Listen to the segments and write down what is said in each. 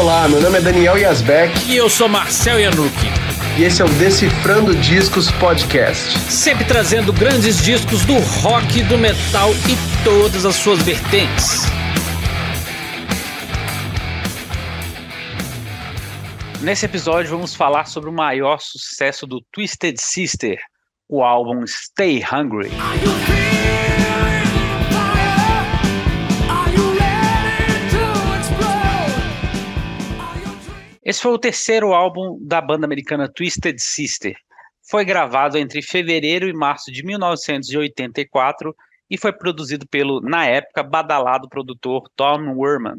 Olá, meu nome é Daniel Yazbek. E eu sou Marcel Yanuki. E esse é o Decifrando Discos Podcast. Sempre trazendo grandes discos do rock, do metal e todas as suas vertentes. Nesse episódio vamos falar sobre o maior sucesso do Twisted Sister, o álbum Stay Hungry. Esse foi o terceiro álbum da banda americana Twisted Sister. Foi gravado entre fevereiro e março de 1984 e foi produzido pelo, na época, badalado produtor Tom Werman,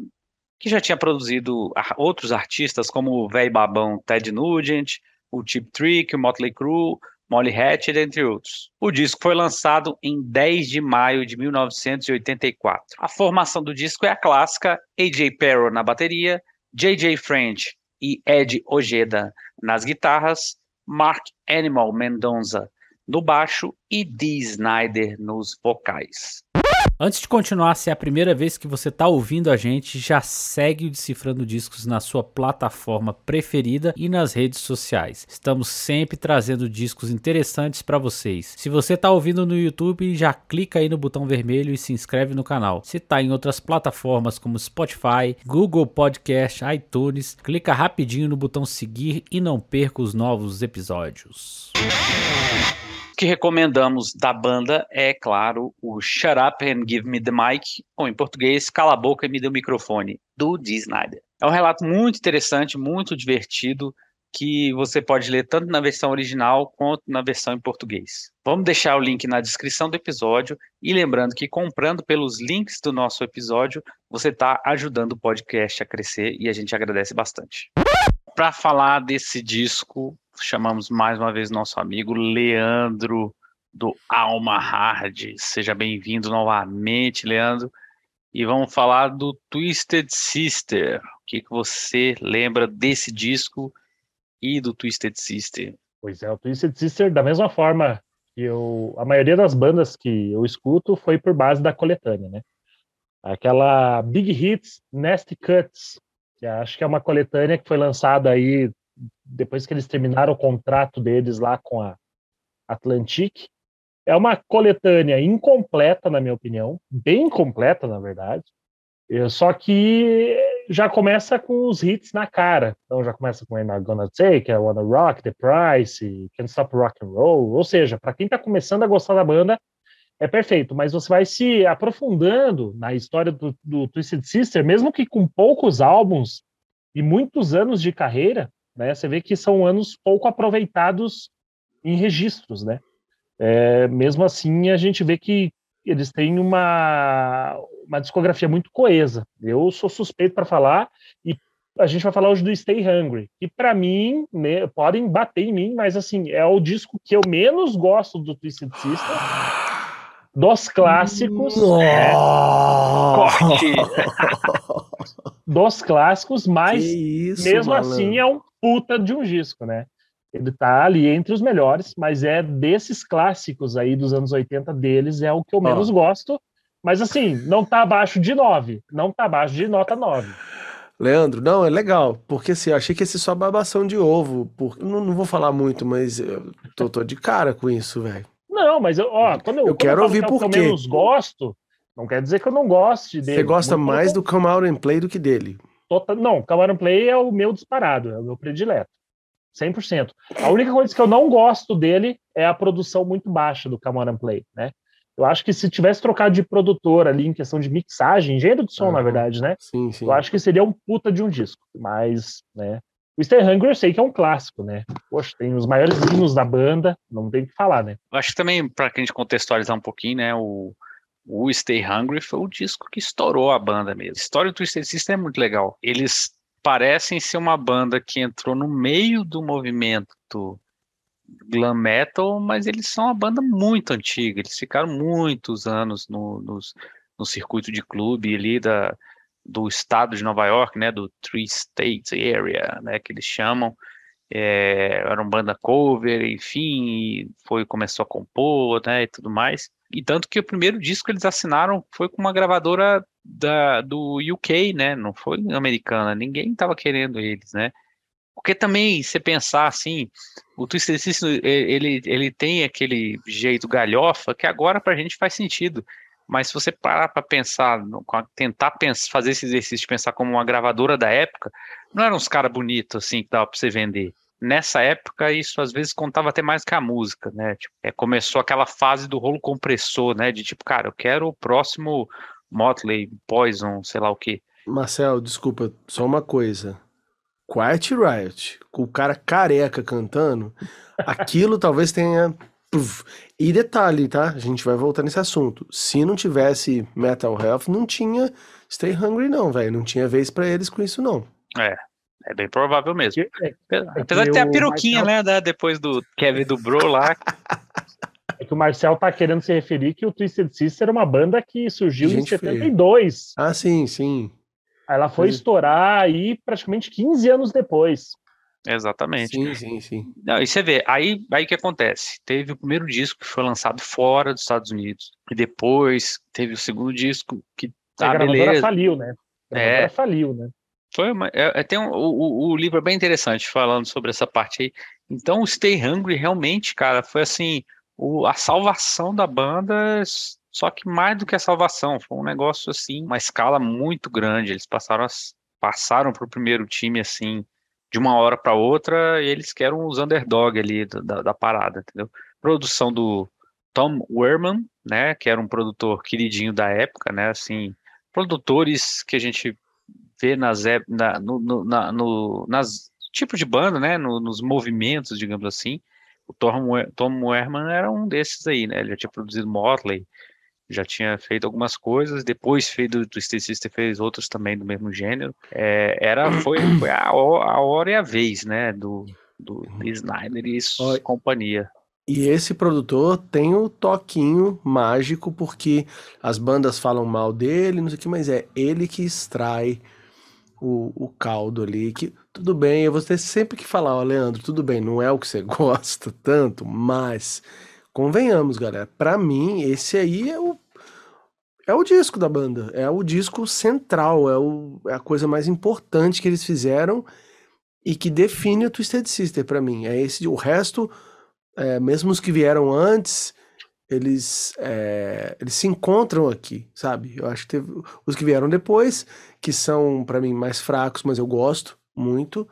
que já tinha produzido outros artistas como o velho babão Ted Nugent, o Chip Trick, o Motley Crue, Molly Hatchet, entre outros. O disco foi lançado em 10 de maio de 1984. A formação do disco é a clássica: AJ Perro na bateria, JJ French e Ed Ojeda nas guitarras, Mark Animal Mendonça no baixo e Dee Snyder nos vocais. Antes de continuar, se é a primeira vez que você está ouvindo a gente, já segue o Decifrando Discos na sua plataforma preferida e nas redes sociais. Estamos sempre trazendo discos interessantes para vocês. Se você está ouvindo no YouTube, já clica aí no botão vermelho e se inscreve no canal. Se está em outras plataformas como Spotify, Google Podcast, iTunes, clica rapidinho no botão seguir e não perca os novos episódios que recomendamos da banda é, claro, o Shut Up and Give Me the Mic, ou em português, Cala a Boca e Me Dê o Microfone, do Dee Snyder. É um relato muito interessante, muito divertido, que você pode ler tanto na versão original quanto na versão em português. Vamos deixar o link na descrição do episódio e lembrando que comprando pelos links do nosso episódio, você está ajudando o podcast a crescer e a gente agradece bastante. Para falar desse disco, chamamos mais uma vez nosso amigo Leandro do Alma Hard. Seja bem-vindo novamente, Leandro. E vamos falar do Twisted Sister. O que, que você lembra desse disco e do Twisted Sister? Pois é, o Twisted Sister, da mesma forma que eu, a maioria das bandas que eu escuto foi por base da coletânea, né? Aquela Big Hits, Nasty Cuts, que acho que é uma coletânea que foi lançada aí depois que eles terminaram o contrato deles lá com a Atlantic. É uma coletânea incompleta, na minha opinião, bem incompleta, na verdade. Só que já começa com os hits na cara. Então já começa com I'm Not Gonna Take, I Wanna Rock, The Price, Can't Stop Rock and Roll. Ou seja, para quem está começando a gostar da banda, é perfeito. Mas você vai se aprofundando na história do, do Twisted Sister, mesmo que com poucos álbuns e muitos anos de carreira, né? Você vê que são anos pouco aproveitados em registros, né? É, mesmo assim, a gente vê que eles têm uma, uma discografia muito coesa. Eu sou suspeito para falar e a gente vai falar hoje do Stay Hungry, que para mim, né, podem bater em mim, mas assim, é o disco que eu menos gosto do Twisted Sister. Dos clássicos. É, dos clássicos, mas isso, mesmo malandro. assim é um puta de um disco, né? Ele tá ali entre os melhores, mas é desses clássicos aí dos anos 80 deles, é o que eu menos oh. gosto. Mas assim, não tá abaixo de 9, não tá abaixo de nota 9. Leandro, não, é legal, porque assim, eu achei que esse só babação de ovo, por... não, não vou falar muito, mas eu tô, tô de cara com isso, velho. Não, mas eu, ó, quando eu, eu quero eu ouvir que por quê. eu menos gosto, não quer dizer que eu não goste dele. Você gosta mais do Come Out and Play do que dele? Total, não, Come Play é o meu disparado, é o meu predileto. 100%. A única coisa que eu não gosto dele é a produção muito baixa do Come Play, né? Eu acho que se tivesse trocado de produtor ali em questão de mixagem, engenheiro de som, na verdade, né? Sim, sim. Eu acho que seria um puta de um disco. Mas, né? O Stay Hungry eu sei que é um clássico, né? Poxa, tem os maiores hinos da banda, não tem o que falar, né? Eu acho que também, para a gente contextualizar um pouquinho, né? O, o Stay Hungry foi o disco que estourou a banda mesmo. A história do Twisted Sister é muito legal. Eles parecem ser uma banda que entrou no meio do movimento glam metal, mas eles são uma banda muito antiga. Eles ficaram muitos anos no, no, circuito de clube ali da, do estado de Nova York, né, do Three States Area, né, que eles chamam. É, era uma banda cover, enfim, foi começou a compor, né, e tudo mais. E tanto que o primeiro disco que eles assinaram foi com uma gravadora da, do UK, né? Não foi americana. Ninguém estava querendo eles, né? Porque também, você pensar assim, o Twisted Sister, ele, ele tem aquele jeito galhofa que agora pra gente faz sentido. Mas se você parar para pensar, tentar pensar, fazer esse exercício de pensar como uma gravadora da época, não eram uns caras bonitos assim que dava para você vender. Nessa época, isso às vezes contava até mais que a música, né? Tipo, é, começou aquela fase do rolo compressor, né? De tipo, cara, eu quero o próximo Motley, Poison, sei lá o que. Marcel, desculpa, só uma coisa. Quiet Riot, com o cara careca cantando, aquilo talvez tenha. E detalhe, tá? A gente vai voltar nesse assunto. Se não tivesse Metal Health, não tinha Stay Hungry, não, velho. Não tinha vez para eles com isso, não. É, é bem provável mesmo. É, é, Apesar de ter a peruquinha, Marcel... né? Depois do Kevin do Bro lá. É que o Marcel tá querendo se referir que o Twisted Sister era uma banda que surgiu Gente em 72. Ah, sim, sim. Ela foi sim. estourar aí praticamente 15 anos depois. Exatamente. Sim, sim, sim. Não, e você vê, aí aí que acontece? Teve o primeiro disco que foi lançado fora dos Estados Unidos, e depois teve o segundo disco que tá, a gravadora beleza. faliu, né? A gravadora é. faliu, né? Foi uma, é, é tem um, o, o livro é bem interessante falando sobre essa parte aí. Então, o Stay Hungry realmente, cara, foi assim, o, a salvação da banda, só que mais do que a salvação, foi um negócio assim, uma escala muito grande. Eles passaram passaram para o primeiro time assim, de uma hora para outra, e eles que eram os underdog ali da, da parada, entendeu? Produção do Tom Werman, né, que era um produtor queridinho da época, né, assim, produtores que a gente vê nas, na, no, no, na, no, nas tipo de banda, né, no, nos movimentos, digamos assim. O Tom, Tom Werman era um desses aí, né, ele já tinha produzido Motley, já tinha feito algumas coisas, depois fez do Twisted Sister fez outros também do mesmo gênero. É, era foi, foi a, a, hora e a vez, né, do, do Snyder e Oi. companhia. E esse produtor tem o toquinho mágico porque as bandas falam mal dele, não sei o que, mas é ele que extrai o, o caldo ali, que tudo bem, eu vou ter sempre que falar, ó, Leandro, tudo bem, não é o que você gosta tanto, mas convenhamos, galera, para mim esse aí é o é o disco da banda, é o disco central, é, o, é a coisa mais importante que eles fizeram e que define o Twisted Sister para mim. É esse, o resto, é, mesmo os que vieram antes, eles, é, eles se encontram aqui, sabe? Eu acho que teve os que vieram depois, que são para mim mais fracos, mas eu gosto muito.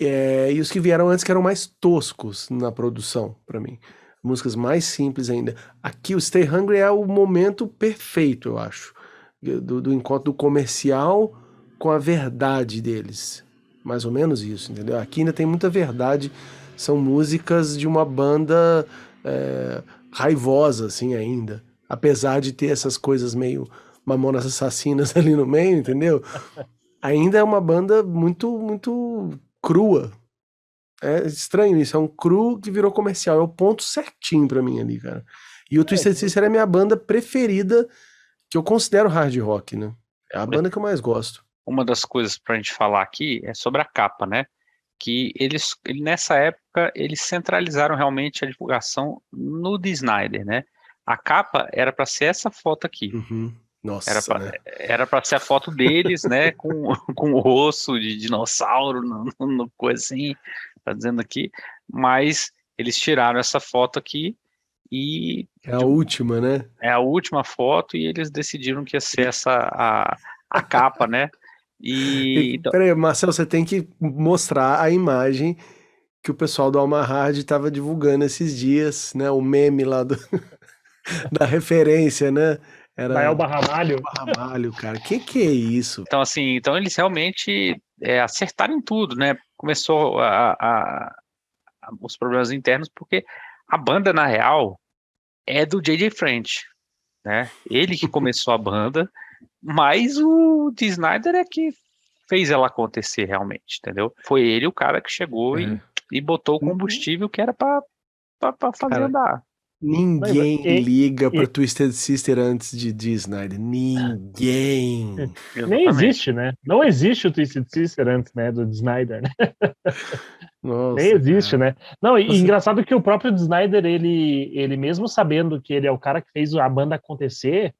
É, e os que vieram antes que eram mais toscos na produção para mim. Músicas mais simples ainda. Aqui o Stay Hungry é o momento perfeito, eu acho, do, do encontro do comercial com a verdade deles. Mais ou menos isso, entendeu? Aqui ainda tem muita verdade. São músicas de uma banda é, raivosa, assim, ainda. Apesar de ter essas coisas meio mamonas assassinas ali no meio, entendeu? Ainda é uma banda muito, muito crua. É estranho isso, é um cru que virou comercial. É o ponto certinho para mim ali, cara. E o é, Twisted Sister é a minha banda preferida, que eu considero hard rock, né? É a banda que eu mais gosto. Uma das coisas pra gente falar aqui é sobre a capa, né? Que eles, nessa época, eles centralizaram realmente a divulgação no The Snyder, né? A capa era para ser essa foto aqui. Uhum. Nossa, era pra, né? era para ser a foto deles, né, com, com osso de dinossauro, no, no, coisa assim, tá dizendo aqui, mas eles tiraram essa foto aqui e... É a última, né? É a última foto e eles decidiram que ia ser essa a, a capa, né? E, então... Peraí, Marcelo, você tem que mostrar a imagem que o pessoal do Alma Hard estava divulgando esses dias, né? O meme lá do... da referência, né? Era Elba Ramalho. Ramalho, cara. Que que é isso? Então, assim, então eles realmente é, acertaram em tudo, né? Começou a, a, a, os problemas internos, porque a banda, na real, é do J.J. French, né? Ele que começou a banda, mas o D. Snyder é que fez ela acontecer realmente, entendeu? Foi ele o cara que chegou e, e botou o uhum. combustível que era para fazer cara, andar. Ninguém mas, liga para Twisted Sister antes de D. Snyder. Ninguém. Nem existe, né? Não existe o Twisted Sister antes, né, do Snyder, né? Nossa, Nem existe, cara. né? Não, e Você... engraçado que o próprio Snyder, ele, ele mesmo sabendo que ele é o cara que fez a banda acontecer,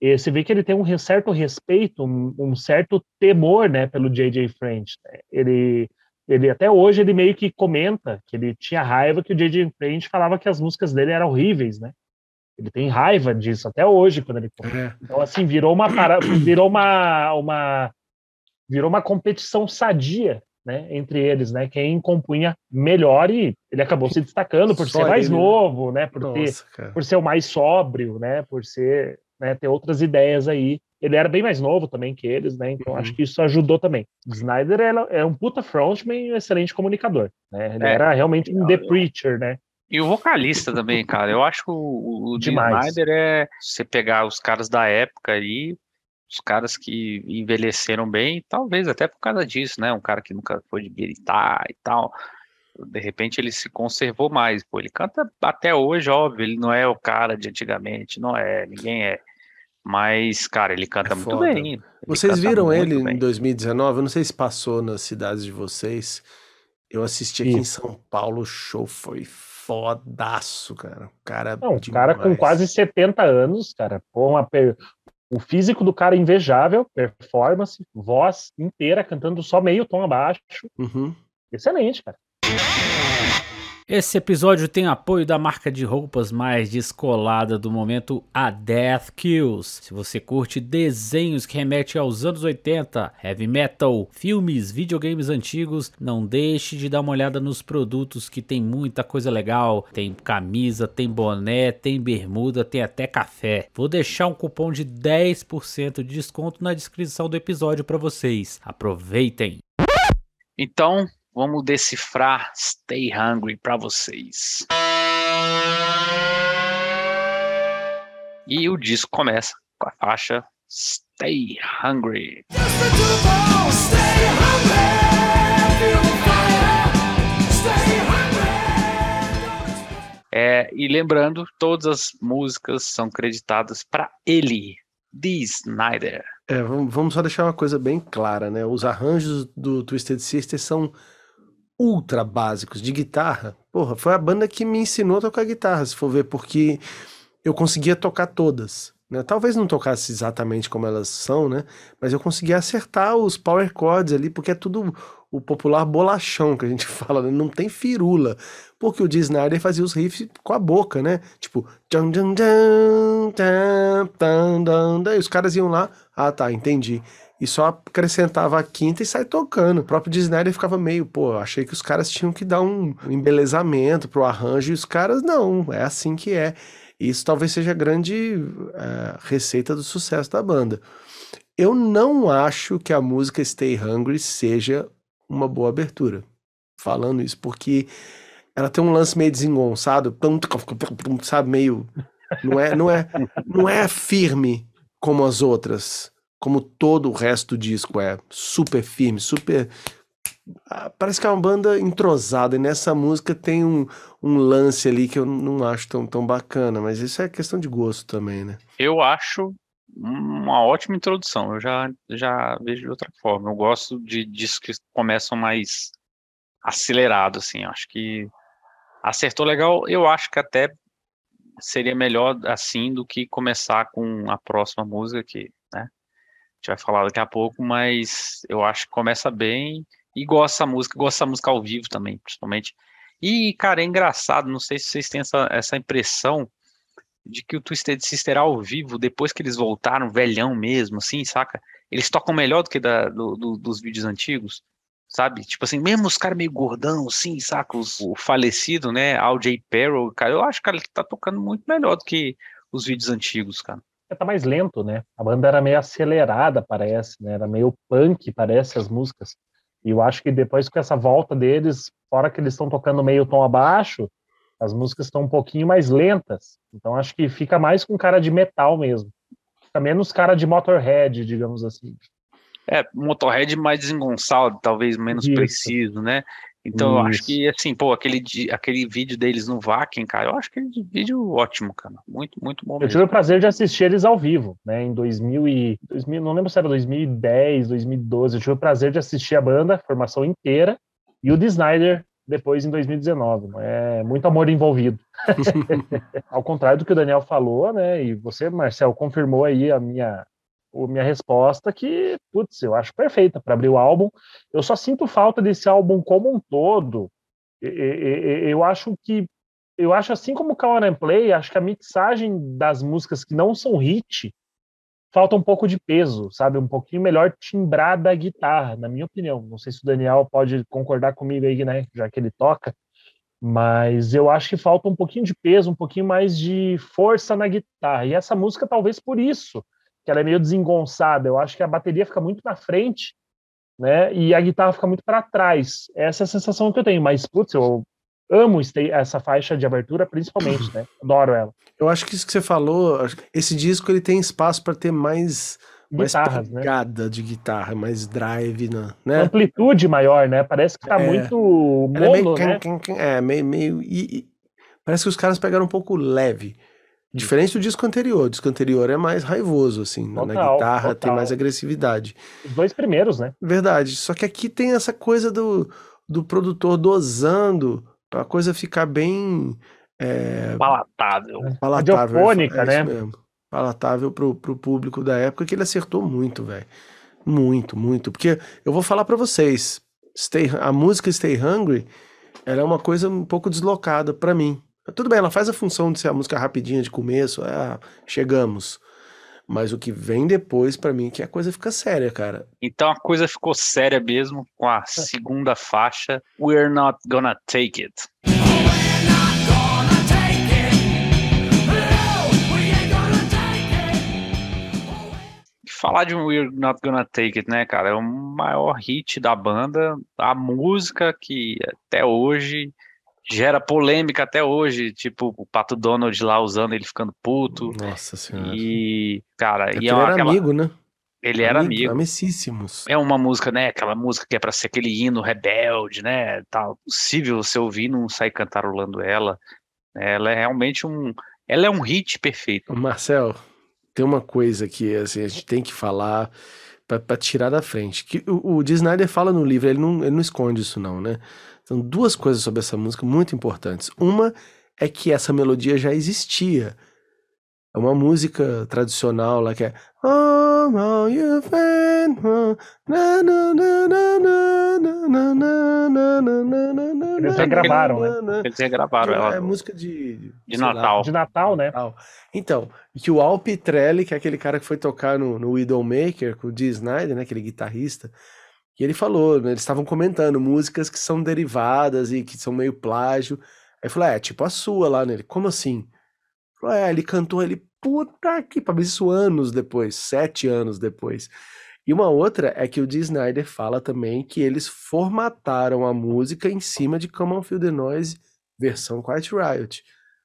E você vê que ele tem um certo respeito, um, um certo temor, né, pelo J.J. French. Né? Ele, ele até hoje ele meio que comenta que ele tinha raiva que o J.J. French falava que as músicas dele eram horríveis, né? Ele tem raiva disso até hoje quando ele é. Então assim virou uma virou uma uma virou uma competição sadia né, entre eles, né, quem compunha melhor e ele acabou se destacando por Só ser mais ele... Né? novo, né, por Nossa, ter, por ser o mais sóbrio, né, por ser, né, ter outras ideias aí. Ele era bem mais novo também que eles, né, então uhum. acho que isso ajudou também. Snyder é um puta frontman e um excelente comunicador, né, ele é. era realmente um The Preacher, né. E o vocalista também, cara. Eu acho que o, o Snyder é. Você pegar os caras da época aí, os caras que envelheceram bem, talvez até por causa disso, né? Um cara que nunca foi de gritar e tal. De repente ele se conservou mais. Pô, ele canta até hoje, óbvio, ele não é o cara de antigamente, não é, ninguém é. Mas, cara, ele canta é muito bem. Ele vocês viram ele bem. em 2019? Eu não sei se passou nas cidades de vocês. Eu assisti aqui Isso. em São Paulo, o show foi fodaço, cara. O cara, não, um cara com quase 70 anos, cara. Pô, uma, o físico do cara é invejável, performance, voz inteira, cantando só meio tom abaixo. Uhum. Excelente, cara. Esse episódio tem apoio da marca de roupas mais descolada do momento, a Death Kills. Se você curte desenhos que remetem aos anos 80, heavy metal, filmes, videogames antigos, não deixe de dar uma olhada nos produtos que tem muita coisa legal. Tem camisa, tem boné, tem bermuda, tem até café. Vou deixar um cupom de 10% de desconto na descrição do episódio para vocês. Aproveitem! Então, Vamos decifrar Stay Hungry para vocês. E o disco começa com a faixa Stay Hungry. É, e lembrando, todas as músicas são creditadas para ele, Dee Snyder. É, vamos só deixar uma coisa bem clara, né? Os arranjos do Twisted Sister são ultra básicos de guitarra. Porra, foi a banda que me ensinou a tocar guitarra, se for ver, porque eu conseguia tocar todas. Né? Talvez não tocasse exatamente como elas são, né? Mas eu conseguia acertar os power chords ali, porque é tudo o popular bolachão que a gente fala, né? não tem firula. Porque o Dee Snyder fazia os riffs com a boca, né? Tipo, e os caras iam lá, ah tá, entendi e só acrescentava a quinta e sai tocando. O próprio Disney ficava meio, pô, achei que os caras tinham que dar um embelezamento pro arranjo e os caras não, é assim que é. Isso talvez seja a grande uh, receita do sucesso da banda. Eu não acho que a música Stay Hungry seja uma boa abertura. Falando isso, porque ela tem um lance meio desengonçado, sabe, meio não é, não é, não é firme como as outras como todo o resto do disco é super firme, super. Ah, parece que é uma banda entrosada, e nessa música tem um, um lance ali que eu não acho tão, tão bacana, mas isso é questão de gosto também, né? Eu acho uma ótima introdução, eu já, já vejo de outra forma. Eu gosto de discos que começam mais acelerados, assim, acho que acertou legal. Eu acho que até seria melhor assim do que começar com a próxima música, que gente vai falar daqui a pouco, mas eu acho que começa bem e gosta da música, gosta da música ao vivo também, principalmente. E, cara, é engraçado, não sei se vocês têm essa, essa impressão de que o Twisted Sister ao vivo, depois que eles voltaram, velhão mesmo, assim, saca? Eles tocam melhor do que da, do, do, dos vídeos antigos, sabe? Tipo assim, mesmo os caras meio gordão, assim, saca? Os, o falecido, né, Al J. Perro, cara, eu acho que ele tá tocando muito melhor do que os vídeos antigos, cara tá mais lento, né? A banda era meio acelerada, parece, né? Era meio punk, parece, as músicas. E eu acho que depois com essa volta deles, fora que eles estão tocando meio tom abaixo, as músicas estão um pouquinho mais lentas. Então acho que fica mais com cara de metal mesmo. Fica menos cara de Motorhead, digamos assim. É, Motorhead mais desengonçado, talvez menos Isso. preciso, né? Então Isso. eu acho que, assim, pô, aquele, aquele vídeo deles no Vakin, cara, eu acho que aquele vídeo ótimo, cara. Muito, muito bom. Eu tive o prazer de assistir eles ao vivo, né, em 2000 e, 2000, não lembro se era 2010, 2012. Eu tive o prazer de assistir a banda, a formação inteira, e o The Snyder depois em 2019. É muito amor envolvido. Ao contrário do que o Daniel falou, né? E você, Marcel, confirmou aí a minha, a minha resposta que, putz, eu acho perfeita para abrir o álbum. Eu só sinto falta desse álbum como um todo. Eu acho que eu acho assim como o Call and Play, acho que a mixagem das músicas que não são hit falta um pouco de peso, sabe? Um pouquinho melhor timbrada a guitarra, na minha opinião. Não sei se o Daniel pode concordar comigo aí, né? Já que ele toca. Mas eu acho que falta um pouquinho de peso, um pouquinho mais de força na guitarra. E essa música, talvez por isso, que ela é meio desengonçada. Eu acho que a bateria fica muito na frente, né? E a guitarra fica muito para trás. Essa é a sensação que eu tenho. Mas, putz, eu amo essa faixa de abertura, principalmente, né? Adoro ela. Eu acho que isso que você falou, esse disco ele tem espaço para ter mais Guitarras, mais pegada né? de guitarra, mais drive, né? Amplitude maior, né? Parece que tá é, muito mono, é meio, né? É, meio, meio e, e, parece que os caras pegaram um pouco leve. Diferente do disco anterior. O disco anterior é mais raivoso, assim. Total, na guitarra total. tem mais agressividade. Os dois primeiros, né? Verdade. Só que aqui tem essa coisa do, do produtor dosando pra coisa ficar bem. É, palatável. Palatável. Radiofônica, é, é né? Mesmo. Palatável pro, pro público da época, que ele acertou muito, velho. Muito, muito. Porque eu vou falar para vocês: Stay, a música Stay Hungry ela é uma coisa um pouco deslocada para mim. Tudo bem, ela faz a função de ser a música rapidinha de começo, é, chegamos. Mas o que vem depois, para mim, que a coisa fica séria, cara. Então a coisa ficou séria mesmo com a segunda faixa, We're Not Gonna Take It. falar de We're Not Gonna Take It, né, cara? É o maior hit da banda, a música que até hoje gera polêmica até hoje, tipo o Pato Donald lá usando ele ficando puto. Nossa senhora. E, cara, é e é era aquela... amigo, né? Ele era amigo. amigo. Amicíssimos. É uma música, né? Aquela música que é para ser aquele hino rebelde, né? Tal. Possível você ouvir não sair cantarolando ela. Ela é realmente um. Ela é um hit perfeito. Marcel, tem uma coisa que assim, a gente tem que falar para tirar da frente. Que o, o D. Snyder fala no livro, ele não, ele não esconde isso, não, né? São duas coisas sobre essa música muito importantes. Uma é que essa melodia já existia. É uma música tradicional lá que é Eles regravaram, né? Eles regravaram ela. É música de, de Natal. Lá, de Natal, né? Então, que o Al Pitrelli, que é aquele cara que foi tocar no, no Widowmaker com o Dee Snyder, né? Aquele guitarrista, e ele falou, né, eles estavam comentando músicas que são derivadas e que são meio plágio. Aí falou, é, tipo a sua lá nele. Como assim? Falou, é, ele cantou, ele, puta que pariu, isso anos depois, sete anos depois. E uma outra é que o Dee Snyder fala também que eles formataram a música em cima de Come On Feel The Noise versão Quiet Riot.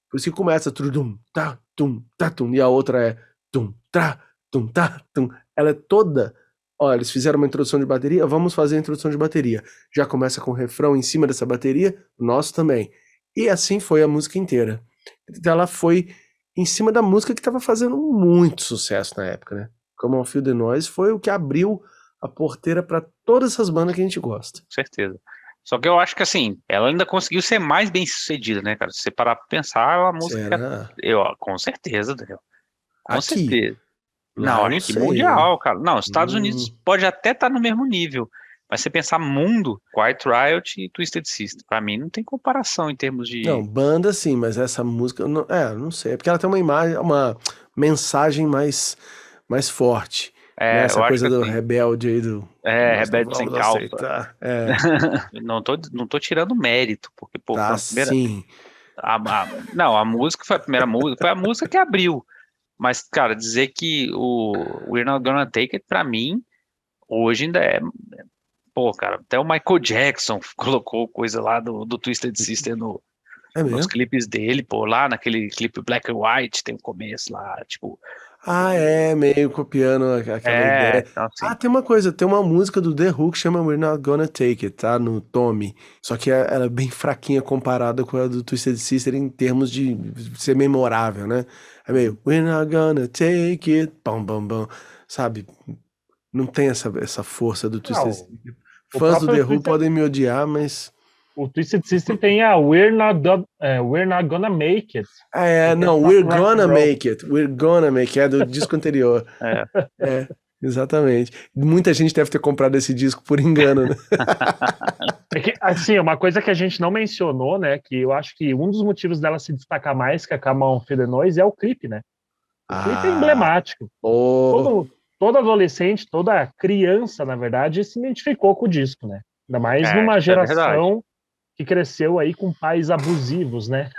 Por isso que começa tudum, tá, tum, tá, tum, e a outra é tum, tra, tum, tá, tum. Ela é toda Olha, eles fizeram uma introdução de bateria, vamos fazer a introdução de bateria. Já começa com o refrão em cima dessa bateria, nosso também. E assim foi a música inteira. Ela foi em cima da música que estava fazendo muito sucesso na época, né? Como o Fio de Noise foi o que abriu a porteira para todas essas bandas que a gente gosta. Com certeza. Só que eu acho que assim, ela ainda conseguiu ser mais bem sucedida, né, cara? Se você parar pra pensar, é uma música. Será? Eu, com certeza, Daniel. Com Aqui. certeza. Não, olha que mundial, cara. Não, Estados hum. Unidos pode até estar tá no mesmo nível, mas você pensar mundo, Quiet Riot e Twisted Sister, pra mim não tem comparação em termos de. Não, banda sim, mas essa música, não, é, não sei, é porque ela tem uma imagem, uma mensagem mais, mais forte. É, né? essa coisa do assim, rebelde aí do. É, rebelde sem calça. É. não, tô, não tô tirando mérito, porque, pô, tá, primeira, sim. A, a, não, a música foi a primeira música, foi a música que abriu. Mas, cara, dizer que o We're Not Gonna Take It, pra mim, hoje ainda é. Pô, cara, até o Michael Jackson colocou coisa lá do, do Twisted Sister no, é nos clipes dele, pô, lá naquele clipe Black and White, tem o começo lá, tipo. Ah, é, meio copiando aquela é, ideia. Assim, ah, tem uma coisa, tem uma música do The Who que chama We're Not Gonna Take It, tá? No Tommy. Só que ela é bem fraquinha comparada com a do Twisted Sister em termos de ser memorável, né? É meio, we're not gonna take it, bam, bam, bam, sabe? Não tem essa, essa força do Twisted Sister. Fãs do The Who podem me odiar, mas. O Twisted Sister tem a We're Not, Go- é, We're Not Gonna Make It. É, não, We're Gonna. Make It. We're Gonna Make It, é do disco anterior. É. É, exatamente. Muita gente deve ter comprado esse disco por engano, né? É que, assim, uma coisa que a gente não mencionou, né, que eu acho que um dos motivos dela se destacar mais que a Come On Feel Noise é o clipe, né? O clipe é Ah, emblemático. oh, Todo, todo adolescente, toda criança, na verdade, se identificou com o disco, né? Ainda mais É, numa é geração que cresceu aí com pais abusivos, né?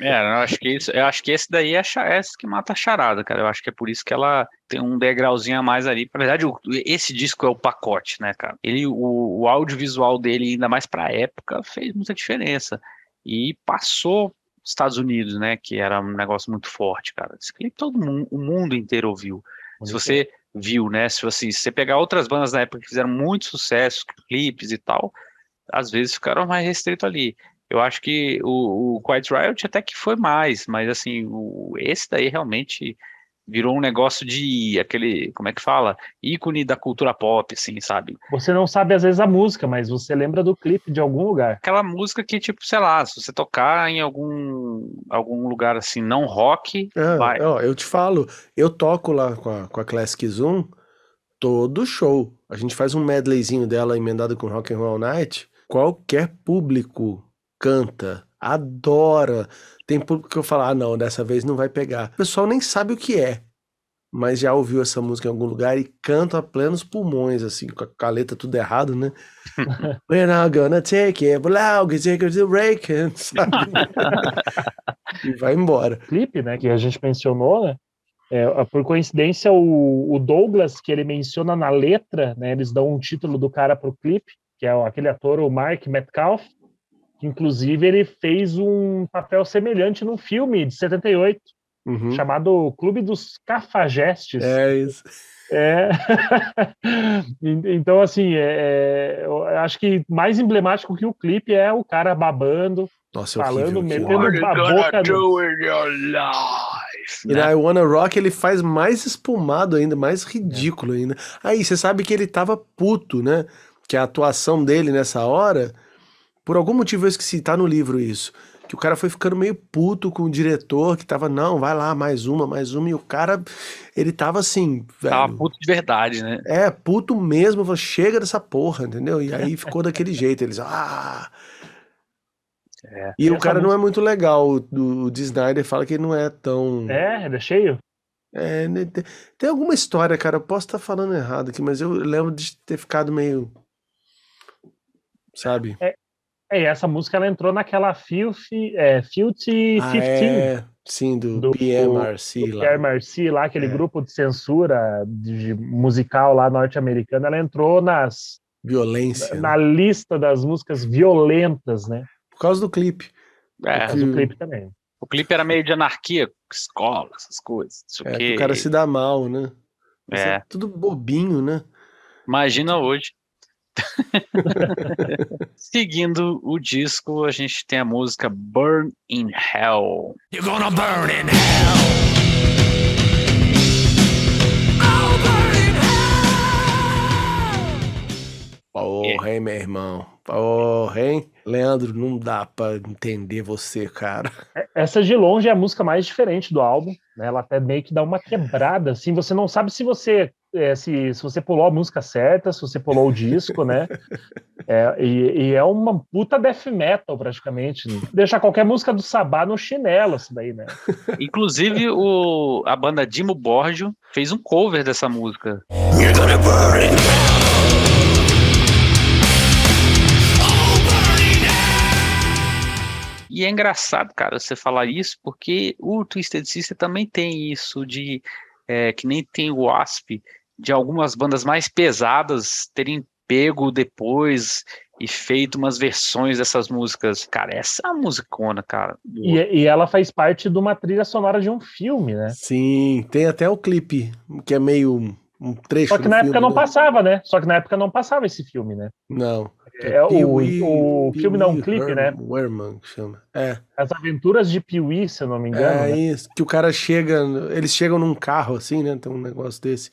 É, eu acho que isso, eu acho que esse daí é, cha- esse que mata a charada, cara. Eu acho que é por isso que ela tem um degrauzinho a mais ali. Na verdade, o- esse disco é o pacote, né, cara? Ele, o, o audiovisual dele, ainda mais pra época, fez muita diferença. E passou os Estados Unidos, né, que era um negócio muito forte, cara. Esse clipe todo mundo, o mundo inteiro ouviu. Se você viu, né, se você, se você pegar outras bandas na época que fizeram muito sucesso, clipes e tal, às vezes ficaram mais restrito ali. Eu acho que o, o Quiet Riot até que foi mais, mas assim, o, esse daí realmente virou um negócio de aquele, como é que fala? ícone da cultura pop, assim, sabe? Você não sabe às vezes a música, mas você lembra do clipe de algum lugar. Aquela música que, tipo, sei lá, se você tocar em algum, algum lugar assim, não rock, é, vai. ó, eu te falo, eu toco lá com a, com a Classic Zoom todo show. A gente faz um medleyzinho dela emendado com Rock and Roll Night. Qualquer público canta, adora. Tem público que eu falo, ah, não, dessa vez não vai pegar. O pessoal nem sabe o que é, mas já ouviu essa música em algum lugar e canta a plenos pulmões, assim, com a, letra tudo errado, né? We're not gonna take it, we take it to breaking, sabe? e vai embora. clipe, né, que a gente mencionou, né? É, por coincidência, o, o Douglas, que ele menciona na letra, né, eles dão um título do cara pro clipe, que é o- aquele ator, o Mark Metcalf, que inclusive ele fez um papel semelhante num filme de 78, Uhum. chamado Clube dos Cafajestes. É isso. É. En- então, assim, é, é, eu acho que mais emblemático que o clipe é o cara babando, Nossa, é falando, horrível. metendo a boca life? E na I Wanna Rock ele faz mais espumado ainda, mais ridículo ainda. Aí, você sabe que ele tava puto, né? Que a atuação dele nessa hora, por algum motivo eu esqueci, tá no livro isso. Que o cara foi ficando meio puto com o diretor, que tava, não, vai lá, mais uma, mais uma. E o cara, ele tava assim, Tava velho. puto de verdade, né? É, puto mesmo, falou, chega dessa porra, entendeu? E aí ficou daquele jeito, eles, ah. É. E o cara não é muito legal, o, o Dee Snyder fala que ele não é tão. É, ele é cheio. É, né, tem, tem alguma história, cara, eu posso estar falando errado aqui, mas eu lembro de ter ficado meio. Sabe? É, e essa música ela entrou naquela Filthy, é, Filthy Ah, 15, é, sim, do, Do- BMRC do lá. Pierre Marcy, lá, aquele É. grupo de censura de musical lá norte-americano, ela entrou nas, Violência. na né? lista das músicas violentas, né? Por causa do clipe. É, Mas o Que- clipe também. o clipe era meio de anarquia, escola, essas coisas. Isso É, que que o cara se dá mal, né? Mas É. tudo bobinho, né? Imagina hoje. Seguindo o disco, a gente tem a música Burn in Hell. You're gonna burn in hell. Oh, burn in hell. Porra, hein, meu irmão? Porra, hein? Leandro, não dá pra entender você, cara. Essa de longe é a música mais diferente do álbum, né? Ela até meio que dá uma quebrada, assim, você não sabe se você é, se, se você pulou a música certa, se você pulou o disco, né? É, e, e é uma puta death metal, praticamente. Deixa qualquer música do Sabá no chinelo, isso daí, né? Inclusive, o, a banda Dimo Borgio fez um cover dessa música. You're gonna burn E é engraçado, cara, você falar isso, porque o Twisted Sister também tem isso de é, que nem tem o Wasp, de algumas bandas mais pesadas terem pego depois e feito umas versões dessas músicas. Cara, essa é uma musicona, cara. E, e ela faz parte de uma trilha sonora de um filme, né? Sim, tem até o clipe, que é meio um- trecho Só que do na época filme, não né? passava, né? Só que na época não passava esse filme, né? Não. É, o, Pee-wee- o filme não, o Pee-wee clipe, Herman- né? Herman que chama. É, As Aventuras de Pee-wee, se eu não me engano. é né? isso. Que o cara chega, eles chegam num carro assim, né? Tem um negócio desse.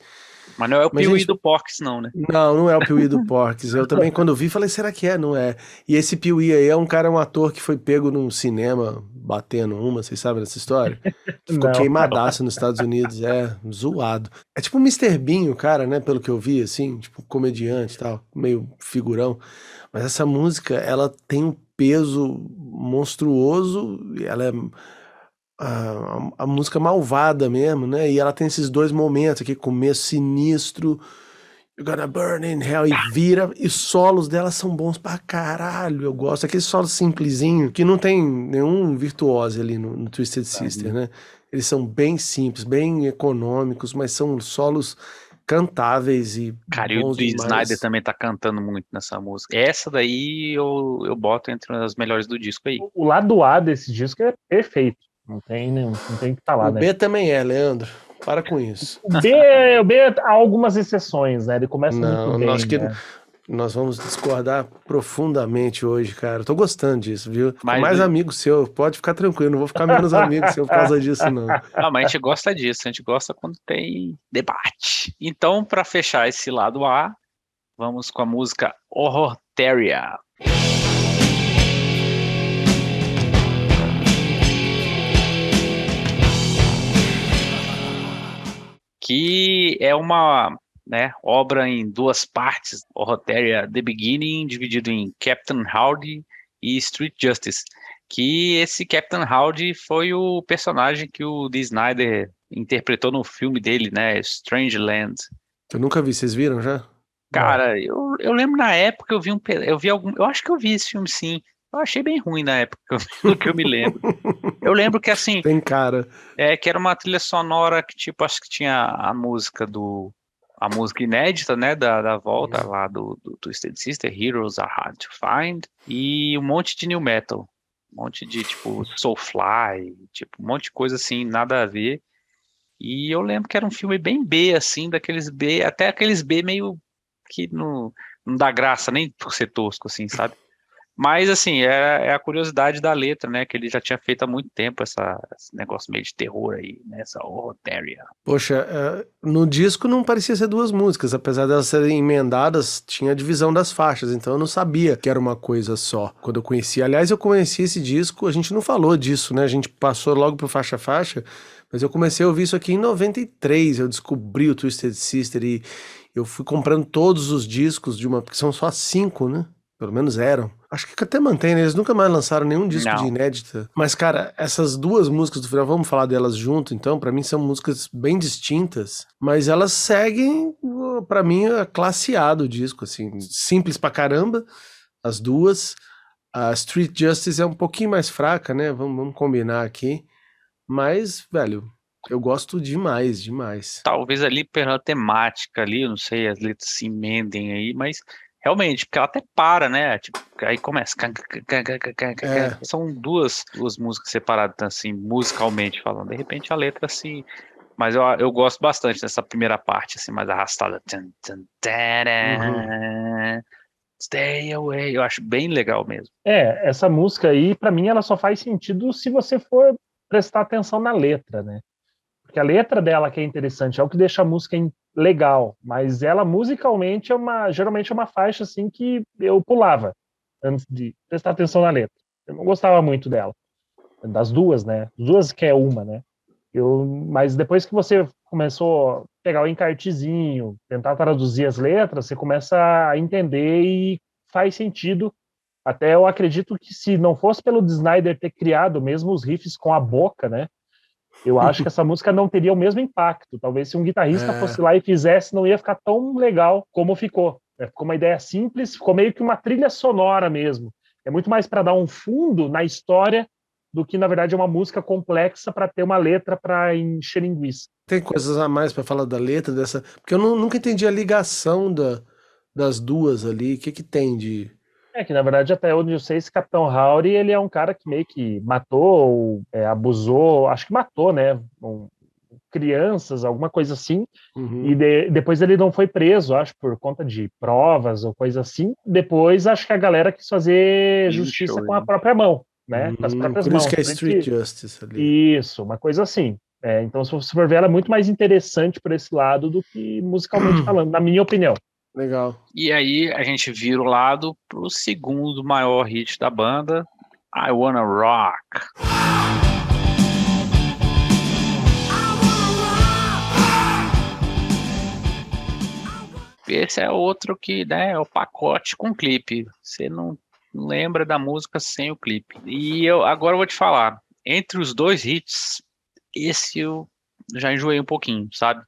Mas não é o Mas, Piuí gente- do Porks, não, né? Não, não é o Piuí do Porks. Eu também, quando vi, falei, será que é? Não é. E esse Piuí aí é um cara, um ator que foi pego num cinema batendo uma, vocês sabem dessa história? Ficou Não. queimadaço nos Estados Unidos, é, zoado. É tipo o Mr. Bean, o cara, né, pelo que eu vi, assim, tipo comediante e tal, meio figurão. Mas essa música, ela tem um peso monstruoso, e ela é a, a música malvada mesmo, né? E ela tem esses dois momentos aqui, começo sinistro, You're gonna burn in hell, e vira, e os solos dela são bons pra caralho, eu gosto. Aquele solo simplesinho, que não tem nenhum virtuose ali no, no Twisted Sister, né? Eles são bem simples, bem econômicos, mas são solos cantáveis e Cara, e o. Snyder também tá cantando muito nessa música. Essa daí eu, eu boto entre as melhores do disco aí. O lado A desse disco é perfeito. Não tem, não, não tem que estar lá, O né? B também é, Leandro. Para com isso. O B, o B há algumas exceções, né? Ele começa Não, muito bem. acho que né? Nós vamos discordar profundamente hoje, cara. Tô gostando disso, viu? Mas- mais amigo seu, pode ficar tranquilo, não vou ficar menos amigo seu por causa disso, não. Ah, mas a gente gosta disso, a gente gosta quando tem debate. Então, pra fechar esse lado A, vamos com a música Horroteria. Que é uma né, obra em duas partes, Horroteria The Beginning, dividido em Captain Howdy e Street Justice que esse Captain Howdy foi o personagem que o Dee Snyder interpretou no filme dele, né, Strange Land. Eu nunca vi, vocês viram já? Cara, eu, eu lembro na época eu vi um eu vi algum, eu acho que eu vi esse filme sim. Eu achei bem ruim na época, pelo que eu me lembro. Eu lembro que assim, Tem cara. é que era uma trilha sonora que tipo acho que tinha a música do a música inédita, né, da, da volta lá do, do Twisted Sister, Heroes Are Hard to Find, e um monte de new metal, um monte de tipo Soulfly, tipo um monte de coisa assim, nada a ver. E eu lembro que era um filme bem B, assim, daqueles B, até aqueles B meio que não, não dá graça nem por ser tosco, assim, sabe? Mas, assim, é, é a curiosidade da letra, né? Que ele já tinha feito há muito tempo essa, esse negócio meio de terror aí, né? Essa horrotéria. Poxa, é, no disco não parecia ser duas músicas, apesar delas serem emendadas, tinha a divisão das faixas, então eu não sabia que era uma coisa só. Quando eu conheci, aliás, eu conheci esse disco, a gente não falou disso, né? A gente passou logo pro faixa faixa, mas eu comecei a ouvir isso aqui em 93, eu descobri o Twisted Sister e eu fui comprando todos os discos de uma, porque são só cinco, né? Pelo menos eram. Acho que até mantém, né? Eles nunca mais lançaram nenhum disco Não. de inédita. Mas, cara, essas duas músicas do final, vamos falar delas junto, então. Pra mim são músicas bem distintas, mas elas seguem, pra mim, a classe A do disco, assim. Simples pra caramba, as duas. A Street Justice é um pouquinho mais fraca, né? Vamos, vamos combinar aqui. Mas, velho, eu gosto demais, demais. Talvez ali pela temática ali, eu não sei, as letras se emendem aí, mas realmente, porque ela até para, né? Tipo, aí começa. É. São duas, duas músicas separadas, assim, musicalmente falando. De repente a letra se. Mas eu, eu gosto bastante dessa primeira parte, assim, mais arrastada. Tará, Stay away. Eu acho bem legal mesmo. É, essa música aí, pra mim, ela só faz sentido se você for prestar atenção na letra, né? Porque a letra dela que é interessante, é o que deixa a música legal, mas ela musicalmente é uma, geralmente é uma faixa assim que eu pulava antes de prestar atenção na letra. Eu não gostava muito dela. Das duas, né? As duas que é uma, né? Eu, mas depois que você começou a pegar o encartezinho, tentar traduzir as letras, você começa a entender e faz sentido até eu acredito que se não fosse pelo Snyder ter criado mesmo os riffs com a boca, né? Eu acho que essa música não teria o mesmo impacto. Talvez se um guitarrista É. fosse lá e fizesse, não ia ficar tão legal como ficou. É, Ficou uma ideia simples, ficou meio que uma trilha sonora mesmo. É muito mais para dar um fundo na história do que, na verdade, é uma música complexa para ter uma letra para encher linguiça. Tem coisas a mais pra falar da letra dessa. Porque eu nu- nunca entendi a ligação da, das duas ali. O que que tem de. É que, na verdade, até onde eu sei, esse Capitão Howdy, ele é um cara que meio que matou, ou, é, abusou, acho que matou, né? um- crianças, alguma coisa assim, Uhum. e de- depois ele não foi preso, acho, por conta de provas ou coisa assim. Depois, acho que a galera quis fazer justiça show, com a hein? própria mão, né? Com as Hum, próprias por mãos. isso que é Por Street que- Justice ali. Isso, uma coisa assim. É, então, se você for ver, ela é muito mais interessante por esse lado do que musicalmente falando, na minha opinião. Legal. E aí a gente vira o lado pro segundo maior hit da banda, I Wanna Rock. Esse é outro que, né, é o pacote com clipe. Você não lembra da música sem o clipe. E eu agora eu vou te falar, entre os dois hits, esse eu já enjoei um pouquinho, sabe?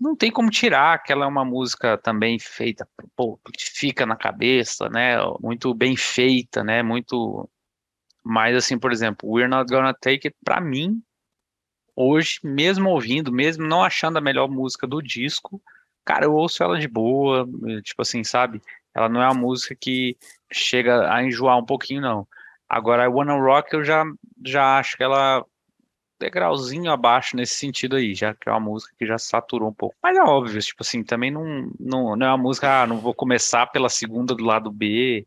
Não tem como tirar, aquela é uma música também feita, pô, que fica na cabeça, né? Muito bem feita, né? Muito mas assim, por exemplo, We're Not Gonna Take It pra mim hoje, mesmo ouvindo, mesmo não achando a melhor música do disco, cara, eu ouço ela de boa, tipo assim, sabe? Ela não é uma música que chega a enjoar um pouquinho, não. Agora, I Wanna Rock, eu já, já acho que ela degrauzinho abaixo nesse sentido aí, já que é uma música que já saturou um pouco. Mas é óbvio, tipo assim, também não, não, não é uma música, ah, não vou começar pela segunda do lado B,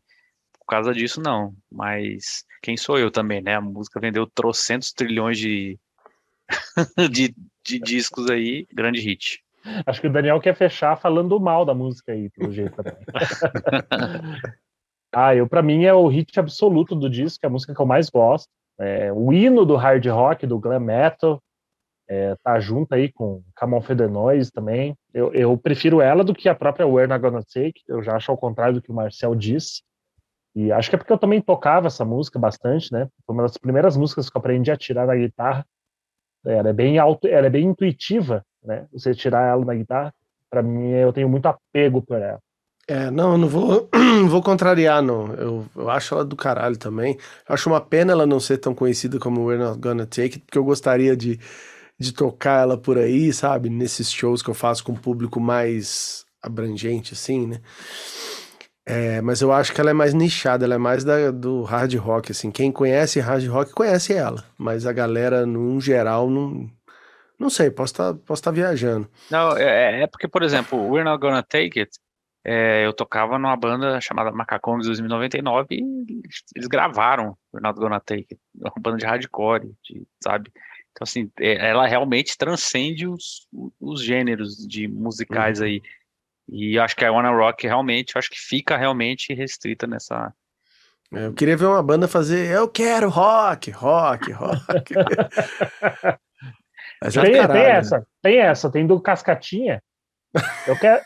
por causa disso, não. Mas quem sou eu também, né? A música vendeu trocentos trilhões de, de, de discos aí, grande hit. Acho que o Daniel quer fechar falando mal da música aí, pelo jeito também. ah, eu, pra mim, é o hit absoluto do disco, é a música que eu mais gosto. É, o hino do hard rock, do glam metal, é, tá junto aí com Come On Feel the Noise também. Eu, eu prefiro ela do que a própria We're Not Gonna Take, eu já acho ao contrário do que o Marcel disse. E acho que é porque eu também tocava essa música bastante, né? Foi uma das primeiras músicas que eu aprendi a tirar na guitarra. Ela é bem auto, ela é bem intuitiva, né? Você tirar ela na guitarra, para mim eu tenho muito apego por ela. É, não, eu não vou, vou contrariar, não. Eu, eu acho ela do caralho também. Eu acho uma pena ela não ser tão conhecida como We're Not Gonna Take It, porque eu gostaria de, de tocar ela por aí, sabe? Nesses shows que eu faço com um público mais abrangente, assim, né? É, mas eu acho que ela é mais nichada, ela é mais da, do hard rock, assim. Quem conhece hard rock conhece ela, mas a galera, num geral, não. Não sei, posso estar posso tá viajando. Não, é, é porque, por exemplo, We're Not Gonna Take It, é, eu tocava numa banda chamada Macacones 2099 e eles, eles gravaram Gonna Take It, uma banda de hardcore, de, sabe? Então, assim, é, ela realmente transcende os, os gêneros de musicais aí. E eu acho que a Wanna Rock realmente, acho que fica realmente restrita nessa. É, Eu queria ver uma banda fazer. Eu quero rock, rock, rock. Mas é Tem, caralho, tem né? essa, tem essa, tem do Cascatinha. Eu quero.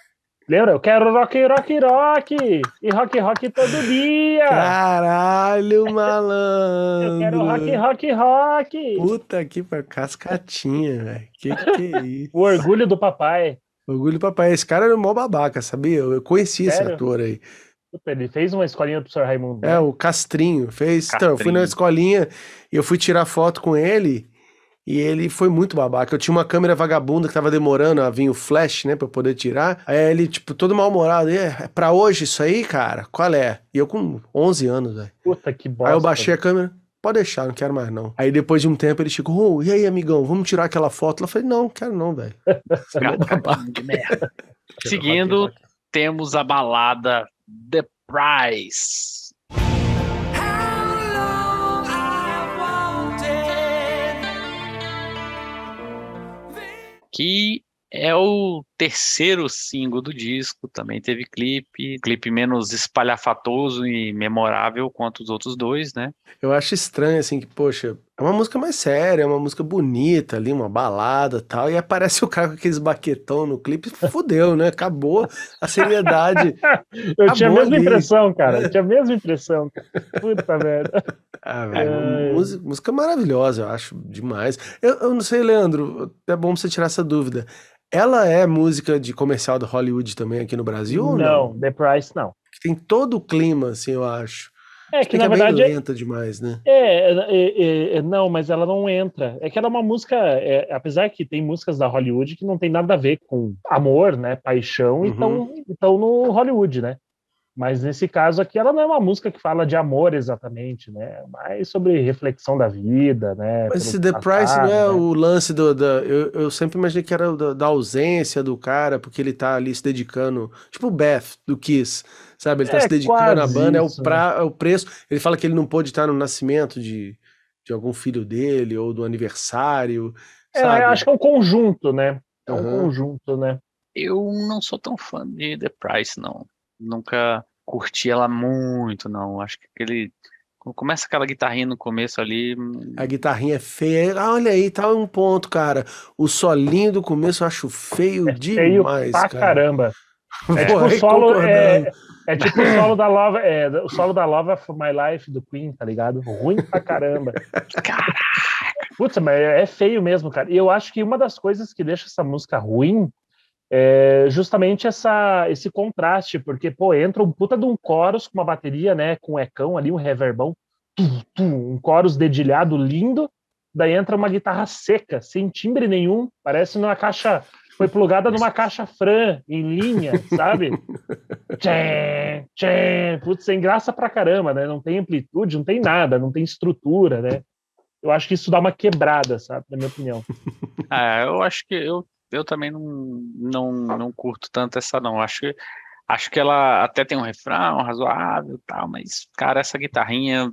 Lembra? Eu quero rock, rock, rock! E rock, rock todo dia! Caralho, malandro. Eu quero rock, rock, rock! Puta que pariu, cascatinha, velho. Que que é isso? O orgulho do papai. Orgulho papai. Esse cara era um mó babaca, sabia? Eu conheci esse Sério? ator aí. Puta, Ele fez uma escolinha pro Sr. Raimundo. É, o Castrinho. Fez. Então, eu fui na Castrinho. escolinha e eu fui tirar foto com ele. E ele foi muito babaca. Eu tinha uma câmera vagabunda que tava demorando a vir o flash, né, pra eu poder tirar. Aí ele, tipo, todo mal-humorado. É, é pra hoje isso aí, cara? Qual é? E eu com 11 anos, velho. Puta que bosta. Aí eu baixei a câmera. Pode deixar, não quero mais não. Aí depois de um tempo ele chegou, "Ô, e aí, amigão, vamos tirar aquela foto? Eu falei, não, quero não, velho. De merda. Seguindo, temos a balada The Price. Que é o terceiro single do disco, também teve clipe, clipe menos espalhafatoso e memorável quanto os outros dois, né? Eu acho estranho, assim, que, poxa, é uma música mais séria, é uma música bonita ali, uma balada e tal, e aparece o cara com aqueles baquetão no clipe, fudeu, né? Acabou a seriedade. Eu tinha a Acabou mesma ali. impressão, cara. Eu tinha a mesma impressão. Puta merda. Ah, velho, É. música, música maravilhosa, eu acho demais. Eu, eu não sei, Leandro, é bom você tirar essa dúvida. Ela é música de comercial da Hollywood também aqui no Brasil ou não? Não, The Price não. Tem todo o clima, assim, eu acho. É que bem na é verdade bem lenta demais, né? É, é, é, é, não, mas ela não entra. É que ela é uma música, é, apesar que tem músicas da Hollywood que não tem nada a ver com amor, né, paixão, Uhum. então então no Hollywood, né? Mas nesse caso aqui ela não é uma música que fala de amor exatamente, né? Mas sobre reflexão da vida, né? Mas esse The Price não é né? o lance do, da. Eu, eu sempre imaginei que era da, da ausência do cara, porque ele tá ali se dedicando. Tipo o Beth do Kiss, sabe? Ele tá É, se dedicando à banda, é o, isso, pra, é o preço. Ele fala que ele não pôde estar no nascimento de, de algum filho dele ou do aniversário. É, sabe? acho que é um conjunto, né? É um Aham. conjunto, né? Eu não sou tão fã de The Price, não. Nunca curti ela muito, não. Acho que aquele. Começa aquela guitarrinha no começo ali. hum, A guitarrinha é feia. Olha aí, tá um ponto, cara. O solinho do começo eu acho feio É feio demais, pra cara. caramba. É tipo o solo, é. É tipo o solo da Love, é, o solo da Love of My Life do Queen, tá ligado? Ruim pra caramba. Cara, Putz, mas é feio mesmo, cara. E eu acho que uma das coisas que deixa essa música ruim é justamente essa, esse contraste, porque, pô, entra um puta de um chorus com uma bateria, né, com um ecão ali, um reverbão, tum, tum, um chorus dedilhado lindo, daí entra uma guitarra seca, sem timbre nenhum, parece numa caixa, foi plugada numa caixa Fran, em linha, sabe? Tchê, tchê, putz, sem graça pra caramba, né? Não tem amplitude, não tem nada, não tem estrutura, né? Eu acho que isso dá uma quebrada, sabe? Na minha opinião. ah, eu acho que eu, eu também não, não, não curto tanto essa, não. Acho que, acho que ela até tem um refrão razoável e tal, mas, cara, essa guitarrinha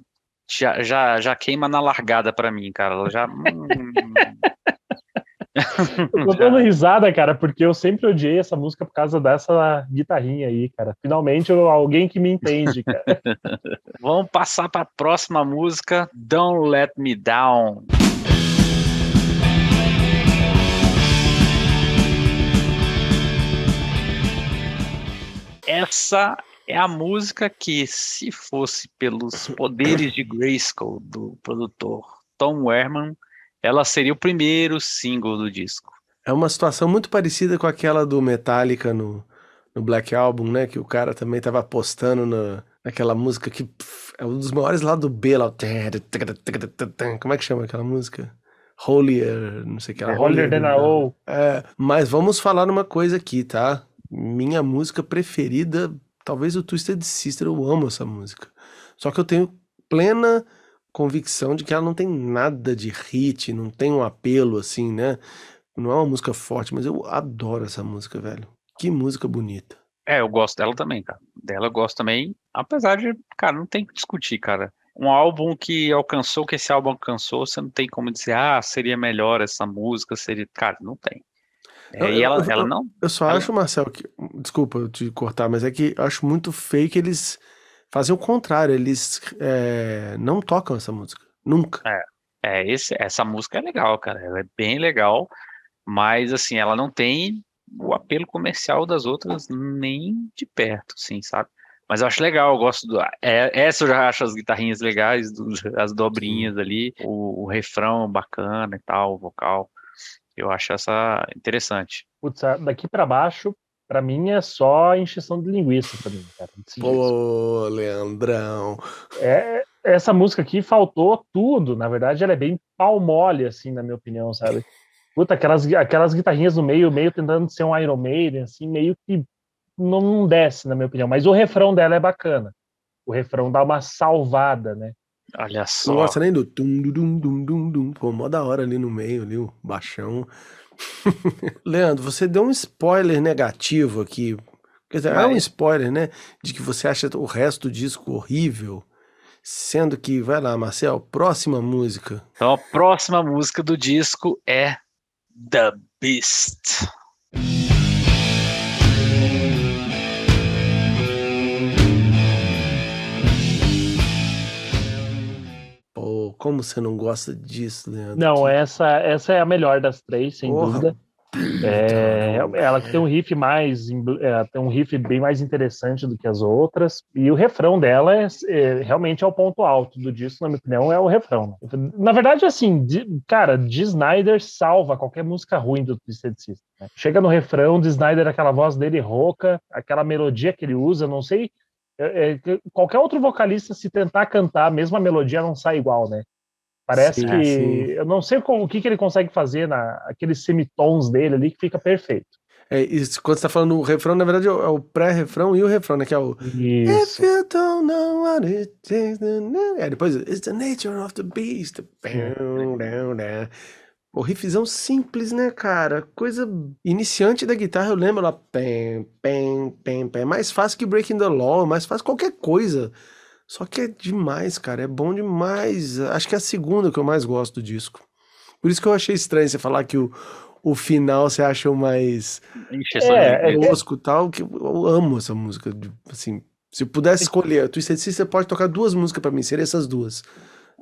já, já, já queima na largada pra mim, cara. Ela já. hum, Eu tô dando risada, cara, porque eu sempre odiei essa música por causa dessa guitarrinha aí, cara. Finalmente eu- alguém que me entende, cara. Vamos passar para a próxima música, Don't Let Me Down. Essa é a música que, se fosse pelos poderes de Grayskull do produtor Tom Werman, ela seria o primeiro single do disco. É uma situação muito parecida com aquela do Metallica no, no Black Album, né? Que o cara também tava apostando na, naquela música que pff, é um dos maiores lá do B lá. o Como é que chama aquela música? Holier, não sei o que. lá, É Holier than a O. É, mas vamos falar uma coisa aqui, tá? Minha música preferida, talvez o Twisted Sister, eu amo essa música. Só que eu tenho plena convicção de que ela não tem nada de hit, não tem um apelo assim, né? Não é uma música forte, mas eu adoro essa música, velho. Que música bonita. É, eu gosto dela também, cara. Dela eu gosto também, apesar de, cara, não tem o que discutir, cara. Um álbum que alcançou o que esse álbum alcançou, você não tem como dizer, ah, seria melhor essa música, seria. Cara, não tem. É, Eu- e ela, eu- ela não. Eu só Ela- acho, Marcel, que. Desculpa te cortar, mas é que eu acho muito feio que eles fazem o contrário. Eles é, não tocam essa música. Nunca. É, esse, essa música é legal, cara. Ela é bem legal, mas assim, ela não tem o apelo comercial das outras nem de perto, assim, sabe? Mas eu acho legal, eu gosto do. É, essa eu já acho as guitarrinhas legais, do- as dobrinhas ali, o, o refrão bacana e tal, o vocal. Eu acho essa interessante. Putz, daqui pra baixo, pra mim é só encheção de linguiça pra mim, cara. Pô, Leandrão. É, essa música aqui faltou tudo. Na verdade, ela é bem pau mole, assim, na minha opinião, sabe? Puta, aquelas, aquelas guitarrinhas no meio, meio tentando ser um Iron Maiden, assim, meio que não, não desce, na minha opinião. Mas o refrão dela é bacana. O refrão dá uma salvada, né? Olha Não só. gosta nem do tum dum dum dum dum dum. Pô, mó da hora ali no meio, ali, o baixão. Leandro, você deu um spoiler negativo aqui. Quer dizer, é um spoiler, né? De que você acha o resto do disco horrível. Sendo que, vai lá, Marcel, próxima música. Então a próxima música do disco é The Beast. Pô, como você não gosta disso, Leandro? Não, essa, essa é a melhor das três, sem Porra. dúvida. É, ela tem um riff mais é, tem um riff bem mais interessante do que as outras e o refrão dela é, é, realmente é o ponto alto do disco na minha opinião é o refrão na verdade assim de, cara de Snyder salva qualquer música ruim do Twisted Sister né? chega no refrão de Snyder aquela voz dele rouca aquela melodia que ele usa não sei é, é, que qualquer outro vocalista se tentar cantar a mesma melodia não sai igual né Parece Sim, que sim. eu não sei como- o que, que ele consegue fazer na aqueles semitons dele ali que fica perfeito. É, isso, quando você tá falando o refrão, na verdade é o, é o pré-refrão e o refrão, né? Que é o. If Isso. you don't know what it takes. É, depois, it's the nature of the beast. Down, down, down. O riffzão simples, né, cara? Coisa iniciante da guitarra, eu lembro lá. Pem, pem, pem, pem. É mais fácil que Breaking the Law, é mais fácil qualquer coisa. Só que é demais, cara. É bom demais. Acho que é a segunda que eu mais gosto do disco. Por isso que eu achei estranho você falar que o, o final você achou mais É, música- é- tosco e tal, que eu amo essa música. Assim, se eu pudesse escolher, a Twisted Sister pode tocar duas músicas pra mim, seriam essas duas.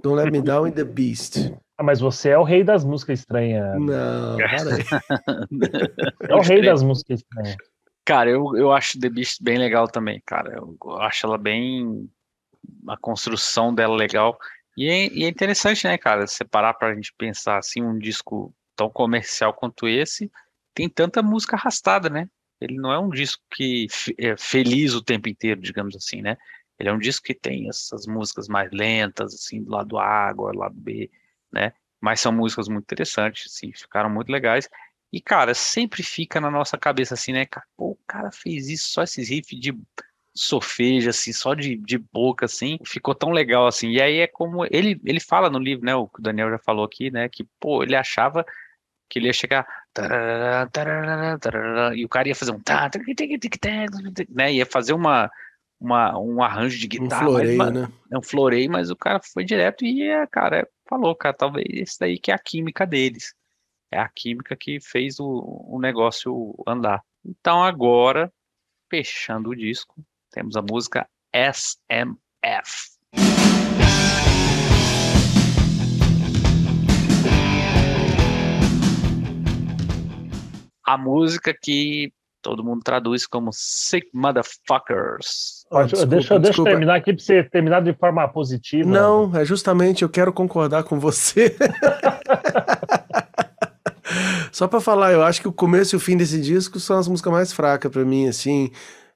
Don't Let Me Down e The Beast. Ah, mas você é o rei das músicas estranhas. Não, para. É o rei das músicas estranhas. Cara, eu, eu acho The Beast bem legal também, cara. Eu, eu acho ela bem. A construção dela legal. E é, e é interessante, né, cara? Separar pra gente pensar assim, um disco tão comercial quanto esse, tem tanta música arrastada, né? Ele não é um disco que é feliz o tempo inteiro, digamos assim, né? Ele é um disco que tem essas músicas mais lentas, assim, do lado A, agora do lado B, né? Mas são músicas muito interessantes, assim, ficaram muito legais. E, cara, sempre fica na nossa cabeça assim, né? Pô, o cara fez isso, só esses riffs de sofeja, assim, só de, de boca, assim, ficou tão legal, assim. E aí é como, ele, ele fala no livro, né, o que o Daniel já falou aqui, né, que, pô, ele achava que ele ia chegar, e o cara ia fazer um tá, né, ia fazer uma, uma, um arranjo de Um guitarra, mas, floreio, mano, né? é um floreio, mas o cara foi direto e, é, cara, falou, cara, talvez esse daí que é a química deles. É a química que fez o, o negócio andar. Então agora, fechando o disco, temos a música SMF. A música que todo mundo traduz como Sick Motherfuckers. Ó, Ó, deixa, deixa eu desculpa. terminar aqui pra você terminar de forma positiva. Não, é justamente, eu quero concordar com você. Só pra falar, eu acho que o começo e o fim desse disco são as músicas mais fracas pra mim, assim.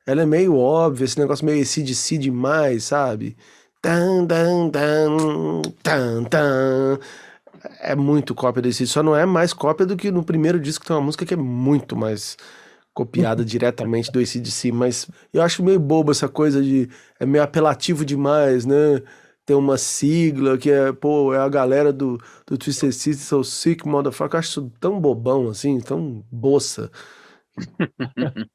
Ela é meio óbvia, esse negócio meio ACDC demais, sabe? Tan, tan, tan, tan, tan. É muito cópia desse, só não é mais cópia do que no primeiro disco tem uma música que é muito mais copiada diretamente do ACDC, mas eu acho meio bobo essa coisa de é meio apelativo demais, né? Tem uma sigla que é, pô, é a galera do, do Twisted Sister, so sick motherfucker. Eu acho isso tão bobão assim, tão boça.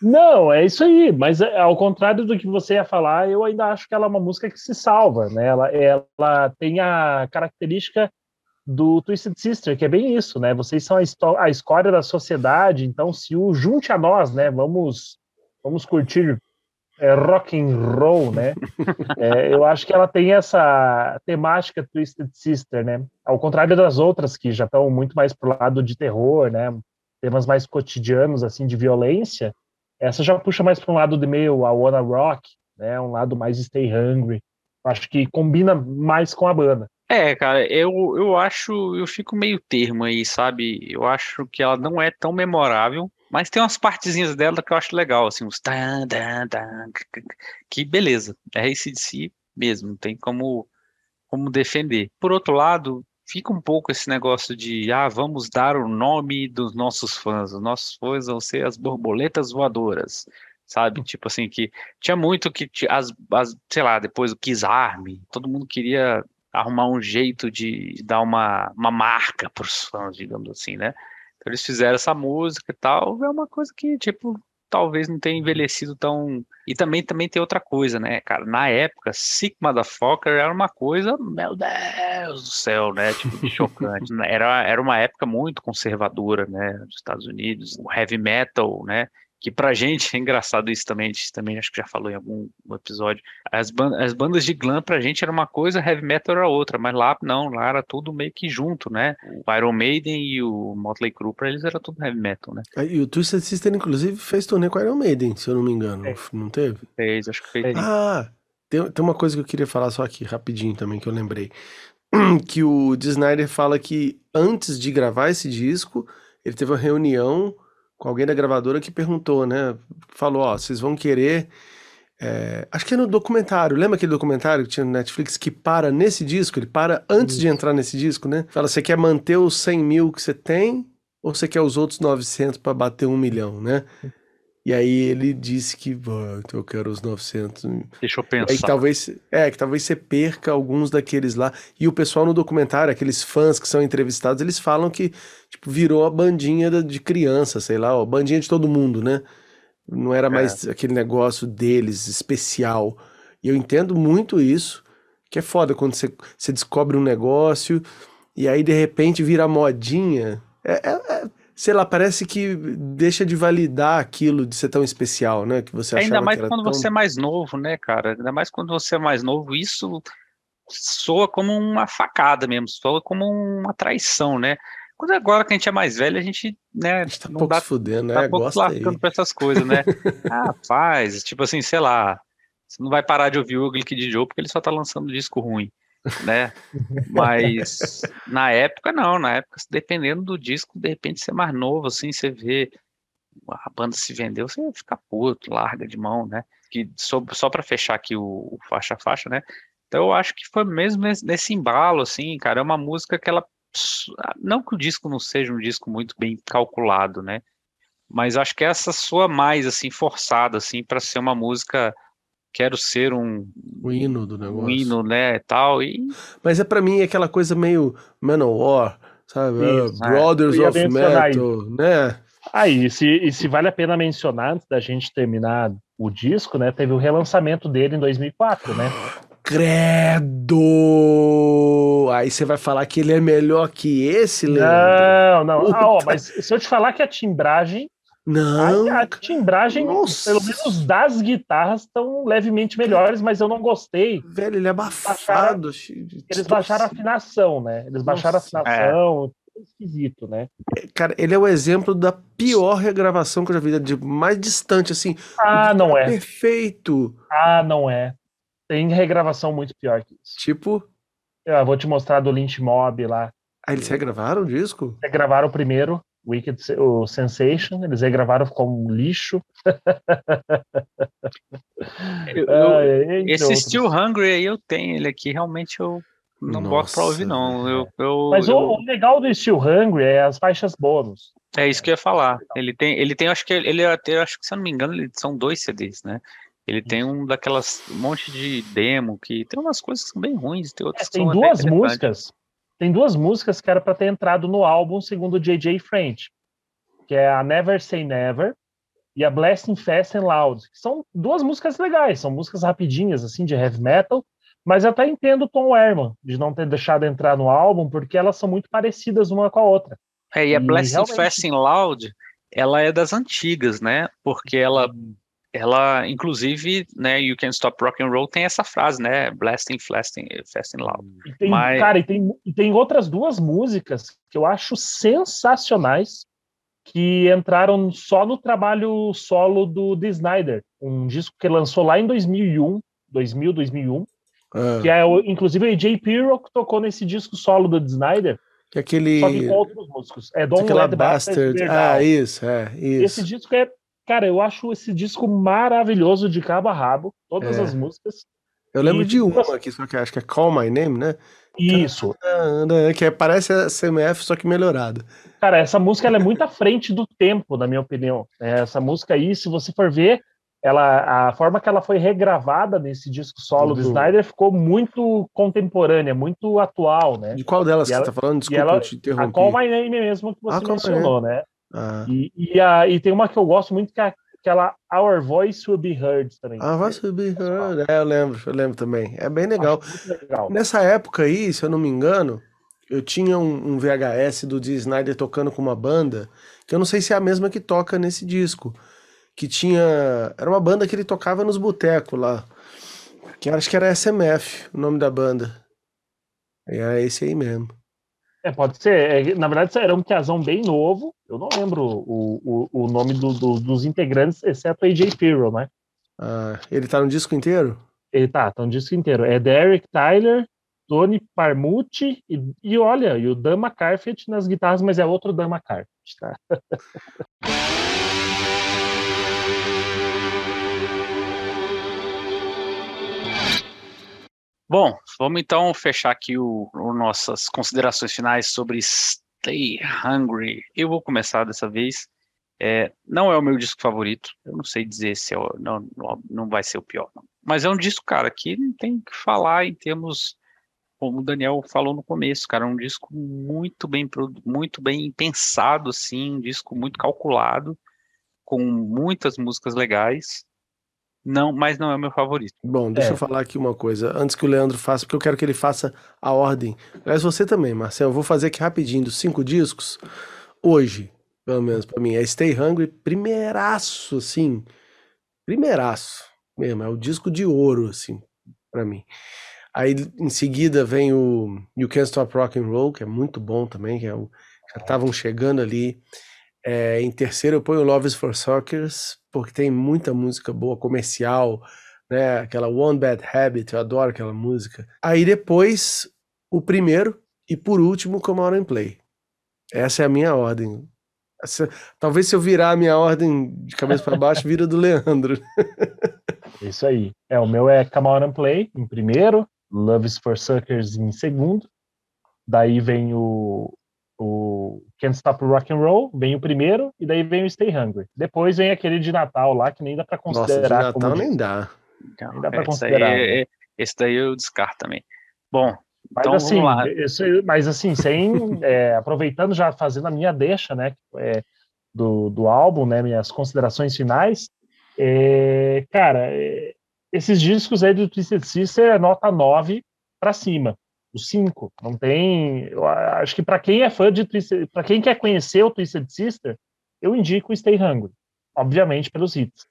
Não, é isso aí, mas é, ao contrário do que você ia falar, eu ainda acho que ela é uma música que se salva, né? Ela, ela tem a característica do Twisted Sister, que é bem isso, né? Vocês são a, a escória da sociedade, então se o junte a nós, né? Vamos, vamos curtir é, rock and roll, né? É, eu acho que ela tem essa temática Twisted Sister, né? Ao contrário das outras que já estão muito mais pro lado de terror, né? Temas mais cotidianos assim de violência. Essa já puxa mais para um lado de meio a Wanna Rock, né? Um lado mais Stay Hungry. Acho que combina mais com a banda. É, cara, eu, eu acho, eu fico meio termo aí, sabe? Eu acho que ela não é tão memorável, mas tem umas partezinhas dela que eu acho legal, assim, uns tan, tan, tan, que- beleza, é esse de si mesmo, não tem como, como defender. Por outro lado, fica um pouco esse negócio de, ah, vamos dar o nome dos nossos fãs, os nossos fãs vão ser as borboletas voadoras. Sabe, tipo assim, que tinha muito que, as, as, sei lá, depois o Kiss Army, todo mundo queria arrumar um jeito de dar uma, uma marca para os fãs, digamos assim, né? Então eles fizeram essa música e tal, é uma coisa que, tipo, talvez não tenha envelhecido tão... E também, também tem outra coisa, né, cara? Na época, Sick Motherfucker era uma coisa, meu Deus do céu, né? Tipo, chocante. Era, era uma época muito conservadora, né, dos Estados Unidos, o heavy metal, né? Que pra gente é engraçado isso também, a gente também acho que já falou em algum episódio. As, ban as bandas de glam pra gente era uma coisa, heavy metal era outra, mas lá não, lá era tudo meio que junto, né? O Iron Maiden e o Motley Crue pra eles era tudo heavy metal, né? E o Twisted Sister, inclusive, fez turnê com a Iron Maiden, se eu não me engano. É. Não teve? Fez, acho que fez. Fez. Ah, tem, tem uma coisa que eu queria falar só aqui, rapidinho também, que eu lembrei. Que o Snyder fala que antes de gravar esse disco, ele teve uma reunião com alguém da gravadora que perguntou, né? Falou, ó, vocês vão querer. é, acho que é no documentário. Lembra aquele documentário que tinha no Netflix que para nesse disco? Ele para antes de entrar nesse disco, né? Fala, você quer manter os 100 mil que você tem ou você quer os outros 900 para bater um milhão, né? E aí ele disse que, "Ah, então eu quero os 900. Deixa eu Aí pensar. talvez, é, que talvez você perca alguns daqueles lá. E o pessoal no documentário, aqueles fãs que são entrevistados, eles falam que, tipo, virou a bandinha de criança, sei lá, ó, bandinha de todo mundo, né? Não era mais aquele negócio deles, especial. E eu entendo muito isso, que é foda quando você, você descobre um negócio e aí de repente vira modinha, é, é- é- sei lá, parece que deixa de validar aquilo de ser tão especial, né? Que você Ainda mais que quando tão... você é mais novo, né, cara? Ainda mais quando você é mais novo, isso soa como uma facada mesmo, soa como uma traição, né? Quando agora que a gente é mais velho, a gente, né, A gente tá não pouco dá se fudendo, tá né? pouco Gosta lascando pra essas coisas, né? ah, faz, tipo assim, sei lá, você não vai parar de ouvir o Ugly Kid Joe porque ele só tá lançando disco ruim, né? Mas na época não, na época, dependendo do disco, de repente você é mais novo, assim, você vê a banda se vendeu, você fica puto, larga de mão, né? Que só, só para fechar aqui o, o faixa a faixa, né? Então eu acho que foi mesmo nesse, nesse embalo, assim, cara, é uma música que ela não que o disco não seja um disco muito bem calculado, né? Mas acho que essa soa mais assim forçada assim para ser uma música quero ser um, O hino do negócio. um hino, né, tal e Mas é pra mim aquela coisa meio Manowar, sabe? Isso, Ah, é. Brothers Eu ia of Metal, né? Ah, e se, e se vale a pena mencionar, antes da gente terminar o disco, né? Teve o relançamento dele em 2004, né? Credo! Aí você vai falar que ele é melhor que esse, Leandro? Não, não. Ah, ó, mas se eu te falar que a timbragem, Não, a, a timbragem, Nossa. pelo menos das guitarras, estão levemente melhores, mas eu não gostei. velho, ele é abafado. de Eles baixaram a afinação, né? Eles baixaram Nossa. a afinação, tudo esquisito, né? Cara, ele é o exemplo da pior regravação que eu já vi, de mais distante, assim. Ah, não é. Perfeito. Ah, não é. Tem regravação muito pior que isso. Tipo, Eu vou te mostrar do Lynch Mob lá. ah, eles regravaram o disco? Regravaram o primeiro, Wicked, o Sensation, eles regravaram como um lixo. eu- eu- esse outros. Still Hungry aí eu tenho ele aqui, realmente eu não boto pra ouvir Nossa, não. Eu, eu, Mas eu- o, o legal do Still Hungry é as faixas bônus. É isso que eu ia falar. Ele tem, ele tem, acho que ele é até, acho que se eu não me engano, ele, são dois CDs, né? Ele tem um daquelas um monte de demo que tem umas coisas que são bem ruins, tem É, outras que tem são até duas músicas. Tem duas músicas que era para ter entrado no álbum segundo o JJ French, que é a Never Say Never e a Blasting Fast and Loud, que são duas músicas legais, são músicas rapidinhas assim de heavy metal, mas eu até entendo o Tom Herman de não ter deixado entrar no álbum porque elas são muito parecidas uma com a outra. É, e a Blasting realmente- Fast and Loud, ela é das antigas, né? Porque ela, ela, inclusive, né, You Can't Stop Rock and Roll tem essa frase, né? Blasting Fast and, fast and Loud. E tem, Mas- Cara, e tem, e tem outras duas músicas que eu acho sensacionais que entraram só no trabalho solo do The Snyder, um disco que lançou lá em 2001, 2000, 2001, Ah, que é o, inclusive o AJ Pirro que tocou nesse disco solo do The Snyder, que é aquele. só que com outros músicos. É Don't aquela Let Bastard. Bear Ah, isso, é, isso. Esse disco é, cara, eu acho esse disco maravilhoso de cabo a rabo, todas É. as músicas. Eu lembro e- de uma aqui, só que acho que é Call My Name, né? Isso, Que parece a CMF, só que melhorada. Cara, essa música ela é muito à frente do tempo, na minha opinião. É, Essa música aí, se você for ver, ela, a forma que ela foi regravada nesse disco solo do Do- Snyder ficou muito contemporânea, muito atual, né? De qual delas E que ela- você tá falando? Desculpa, ela- eu te A interrompi. Call My Name mesmo que você Ah, mencionou, né? Ah, E, e, a- e tem uma que eu gosto muito que é aquela Our Voice Will Be Heard também. ah vai subir. É, eu lembro, eu lembro também. É bem legal. Legal. Nessa época aí, se eu não me engano, eu tinha um, um VHS do Dee Snyder tocando com uma banda, que eu não sei se é a mesma que toca nesse disco. Que tinha. Era uma banda que ele tocava nos botecos lá. Que acho que era SMF, o nome da banda. E é esse aí mesmo. É, pode ser. É, na verdade, era um piazão bem novo. Eu não lembro o, o, o nome do- do- dos integrantes, exceto AJ Pirro, né? Ah, ele tá no disco inteiro? Ele tá, tá um disco inteiro. É Derek Tyler, Tony Parmucci e, e olha, e o Dan McCarthy nas guitarras, mas é outro Dan McCarthy, tá? Bom, vamos então fechar aqui o, o nossas considerações finais sobre Stay Hungry. Eu vou começar dessa vez. É, não é o meu disco favorito. Eu não sei dizer se é o, não, não, vai ser o pior, não. Mas é um disco, cara, que não tem que falar em termos, como o Daniel falou no começo, cara, é um disco muito bem, muito bem pensado, assim, um disco muito calculado, com muitas músicas legais. Não, mas não é o meu favorito. Bom, deixa É. eu falar aqui uma coisa, antes que o Leandro faça, porque eu quero que ele faça a ordem. Aliás, você também, Marcel, eu vou fazer aqui rapidinho dos cinco discos. Hoje, pelo menos pra mim, é Stay Hungry, primeiraço, assim, primeiraço mesmo, é o disco de ouro, assim, pra mim. Aí, em seguida, vem o You Can't Stop Rock and Roll, que é muito bom também, que é o, já estavam chegando ali. É, em terceiro, eu ponho Love is for Suckers, porque tem muita música boa, comercial, né? Aquela One Bad Habit, eu adoro aquela música. Aí depois, o primeiro, e por último, Come Out and Play. Essa é a minha ordem. Essa- talvez se eu virar a minha ordem de cabeça para baixo, vira do Leandro. Isso aí. É, o meu é Come On and Play em primeiro, Love is for Suckers em segundo. Daí vem o, o Can't Stop Rock and Roll, vem o primeiro, e daí vem o Stay Hungry. Depois vem aquele de Natal lá, que nem dá pra Nossa, de considerar Natal como nem dá. Então, Nem dá pra esse, considerar, aí, né? é- esse daí eu descarto também. Bom, Mas então assim, vamos lá. isso- mas assim, sem é, aproveitando já fazendo a minha deixa, né, é, do, do álbum, né, minhas considerações finais, é, cara, é, esses discos aí do Twisted Sister é nota 9 para cima, o 5, não tem, eu acho que para quem é fã de Twisted, para quem quer conhecer o Twisted Sister, eu indico Stay Hungry, obviamente pelos hits,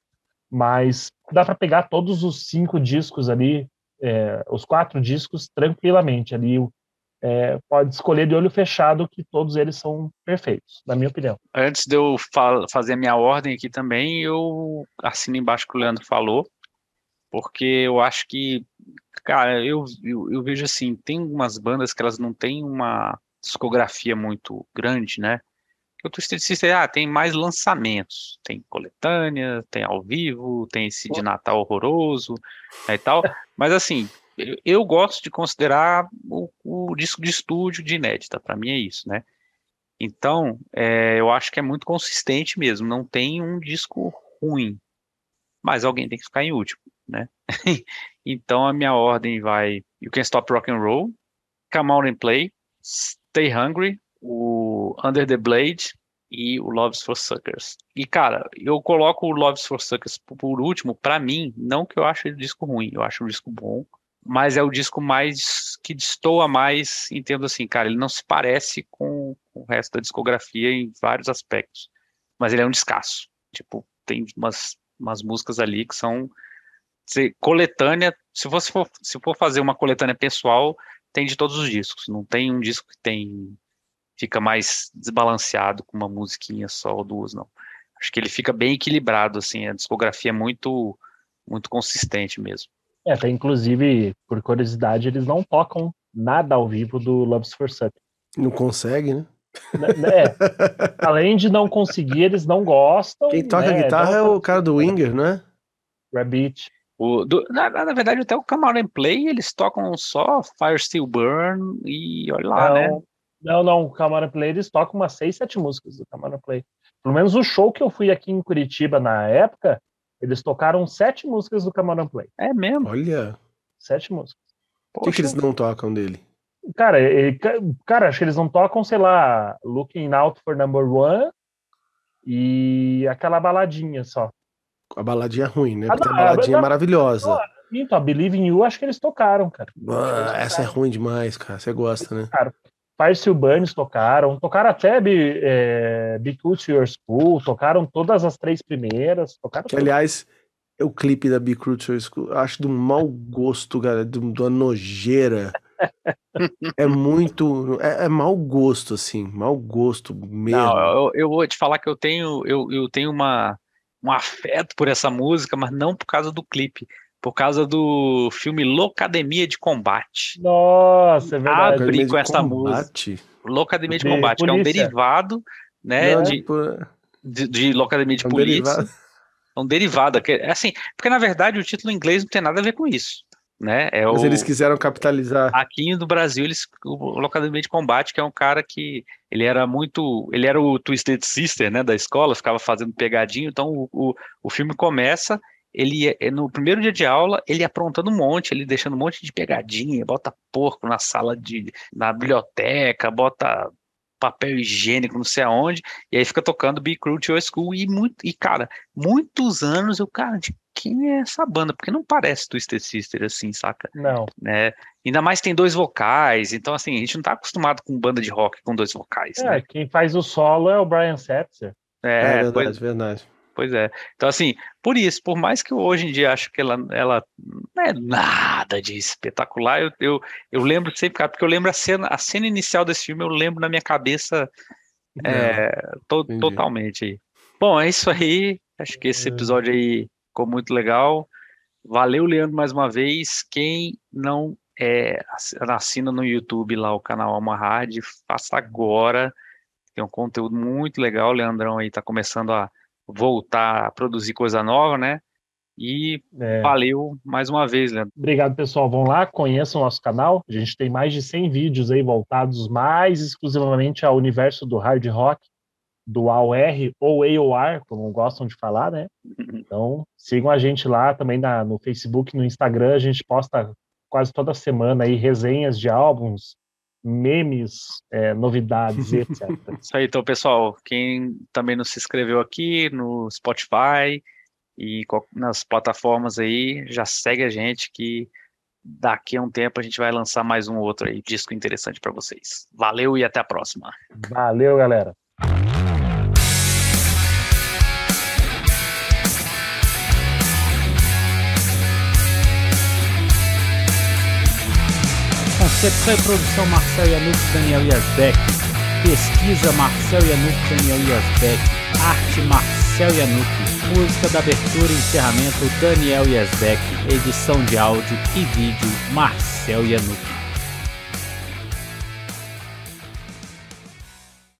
mas dá para pegar todos os cinco discos ali é, os quatro discos tranquilamente ali. é, pode escolher de olho fechado que todos eles são perfeitos, na minha opinião. Antes de eu fa- fazer a minha ordem aqui também, eu assino embaixo o que o Leandro falou, porque eu acho que, cara, eu, eu, eu vejo assim, tem algumas bandas que elas não têm uma discografia muito grande, né? O Twisted Sister, ah, tem mais lançamentos, tem coletânea, tem ao vivo, tem esse de Natal horroroso né, e tal, mas assim, eu, eu gosto de considerar o, o disco de estúdio de inédita, para mim é isso, né? Então, é, eu acho que é muito consistente mesmo. Não tem um disco ruim, mas alguém tem que ficar em último, né? então a minha ordem vai: You Can Stop Rock and Roll, Come Out and Play, Stay Hungry, o Under the Blade e o Loves for Suckers. E cara, eu coloco o Loves for Suckers por, último, pra mim, não que eu ache o disco ruim, eu acho o disco bom, mas é o disco mais que destoa mais, entendo assim, cara, ele não se parece com o resto da discografia em vários aspectos, mas ele é um descasso. Tipo, tem umas, umas músicas ali que são se- coletânea. Se você for, se for fazer uma coletânea pessoal, tem de todos os discos. Não tem um disco que tem fica mais desbalanceado com uma musiquinha só ou duas, não. Acho que ele fica bem equilibrado, assim. A discografia é muito muito consistente mesmo. É, até inclusive, por curiosidade, eles não tocam nada ao vivo do Loves for Suckers. Não consegue, né? Né, né? Além de não conseguir, eles não gostam. Quem toca né, guitarra é não- o cara do Winger, não é? Rabbit. O, do- na, na verdade, até o and Play, eles tocam só Fire Still Burn e olha lá, não, né? não, não, o Camara Play, eles tocam umas seis, sete músicas do Camara Play. Pelo menos o show que eu fui aqui em Curitiba na época, eles tocaram sete músicas do Camara Play. É mesmo. Olha, Sete músicas. o que, que eles não tocam dele? Cara, ele- cara, acho que eles não tocam, sei lá, Looking Out for Number One e aquela baladinha só. A baladinha ruim, né? Ah, Porque tem não, a baladinha não, maravilhosa. Então, a Believe in You, acho que eles tocaram, cara. Ah, essa é ruim demais, cara. Você gosta, né? Fire Still Burns tocaram, tocaram até Be, é, Be Cool to Your School, tocaram todas as três primeiras, tocaram Que, tudo. aliás, o clipe da Be Crucial School, eu acho de um mau gosto, cara, de, de uma nojeira. é muito. É, é mau gosto, assim. Mau gosto mesmo. Não, eu, eu vou te falar que eu tenho, eu, eu tenho uma, um afeto por essa música, mas não por causa do clipe, por causa do filme Locademia de Combate. Nossa, é verdade. Academia de com essa combate. Locademia de De Combate, que é um polícia. derivado, né, Não, de, é de, de Locademia de um Polícia. derivado. É um derivado. que- É assim, porque na verdade o título em inglês não tem nada a ver com isso, né? É Mas o, eles quiseram capitalizar. Aqui no Brasil, eles, o Locademia de Combate, que é um cara que ele era muito. Ele era o Twisted Sister, né, da escola, ficava fazendo pegadinho. Então o, o, o filme começa. Ele é- no primeiro dia de aula, ele aprontando um monte, ele deixando um monte de pegadinha, bota porco na sala de. na biblioteca, bota papel higiênico, não sei aonde, e aí fica tocando Be Cruel to Your School, e, muito, e cara, muitos anos eu, cara, de quem é essa banda? Porque não parece Twisted Sister assim, saca? Não. Né? Ainda mais tem dois vocais, então assim, a gente não tá acostumado com banda de rock com dois vocais, É, né? quem faz o solo é o Brian Setzer. É, É, verdade, pois, verdade. pois é. Então assim, por isso, por mais que eu hoje em dia acho que ela, ela não é nada de espetacular, eu, eu, eu lembro sempre, cara, porque eu lembro a cena, a cena inicial desse filme, eu lembro na minha cabeça é, to- entendi. totalmente. Bom, é isso aí. Acho que esse episódio aí ficou muito legal. Valeu, Leandro, mais uma vez. Quem não é, ass- assina no YouTube lá o canal Alma Hard, faça agora. Tem um conteúdo muito legal. O Leandrão aí tá começando a voltar a produzir coisa nova, né? E É, valeu mais uma vez, Leandro. Obrigado, pessoal. Vão lá, conheçam o nosso canal. A gente tem mais de 100 vídeos aí voltados mais exclusivamente ao universo do hard rock, do AOR ou AOR, como gostam de falar, né? Então, sigam a gente lá também na, no Facebook, no Instagram. A gente posta quase toda semana aí resenhas de álbuns, memes, é, novidades, etc. Isso aí, então, pessoal. Quem também não se inscreveu aqui no Spotify e nas plataformas aí, já segue a gente que daqui a um tempo a gente vai lançar mais um outro aí, disco interessante para vocês. Valeu e até a próxima. Valeu, galera. Concepção e produção Marcel Yanuk, Daniel Yazbek. Pesquisa Marcel Yanuk, Daniel Yazbek. Arte Marcel Yanuk. Música da abertura e encerramento Daniel Yazbek. Edição de áudio e vídeo Marcel Yanuk.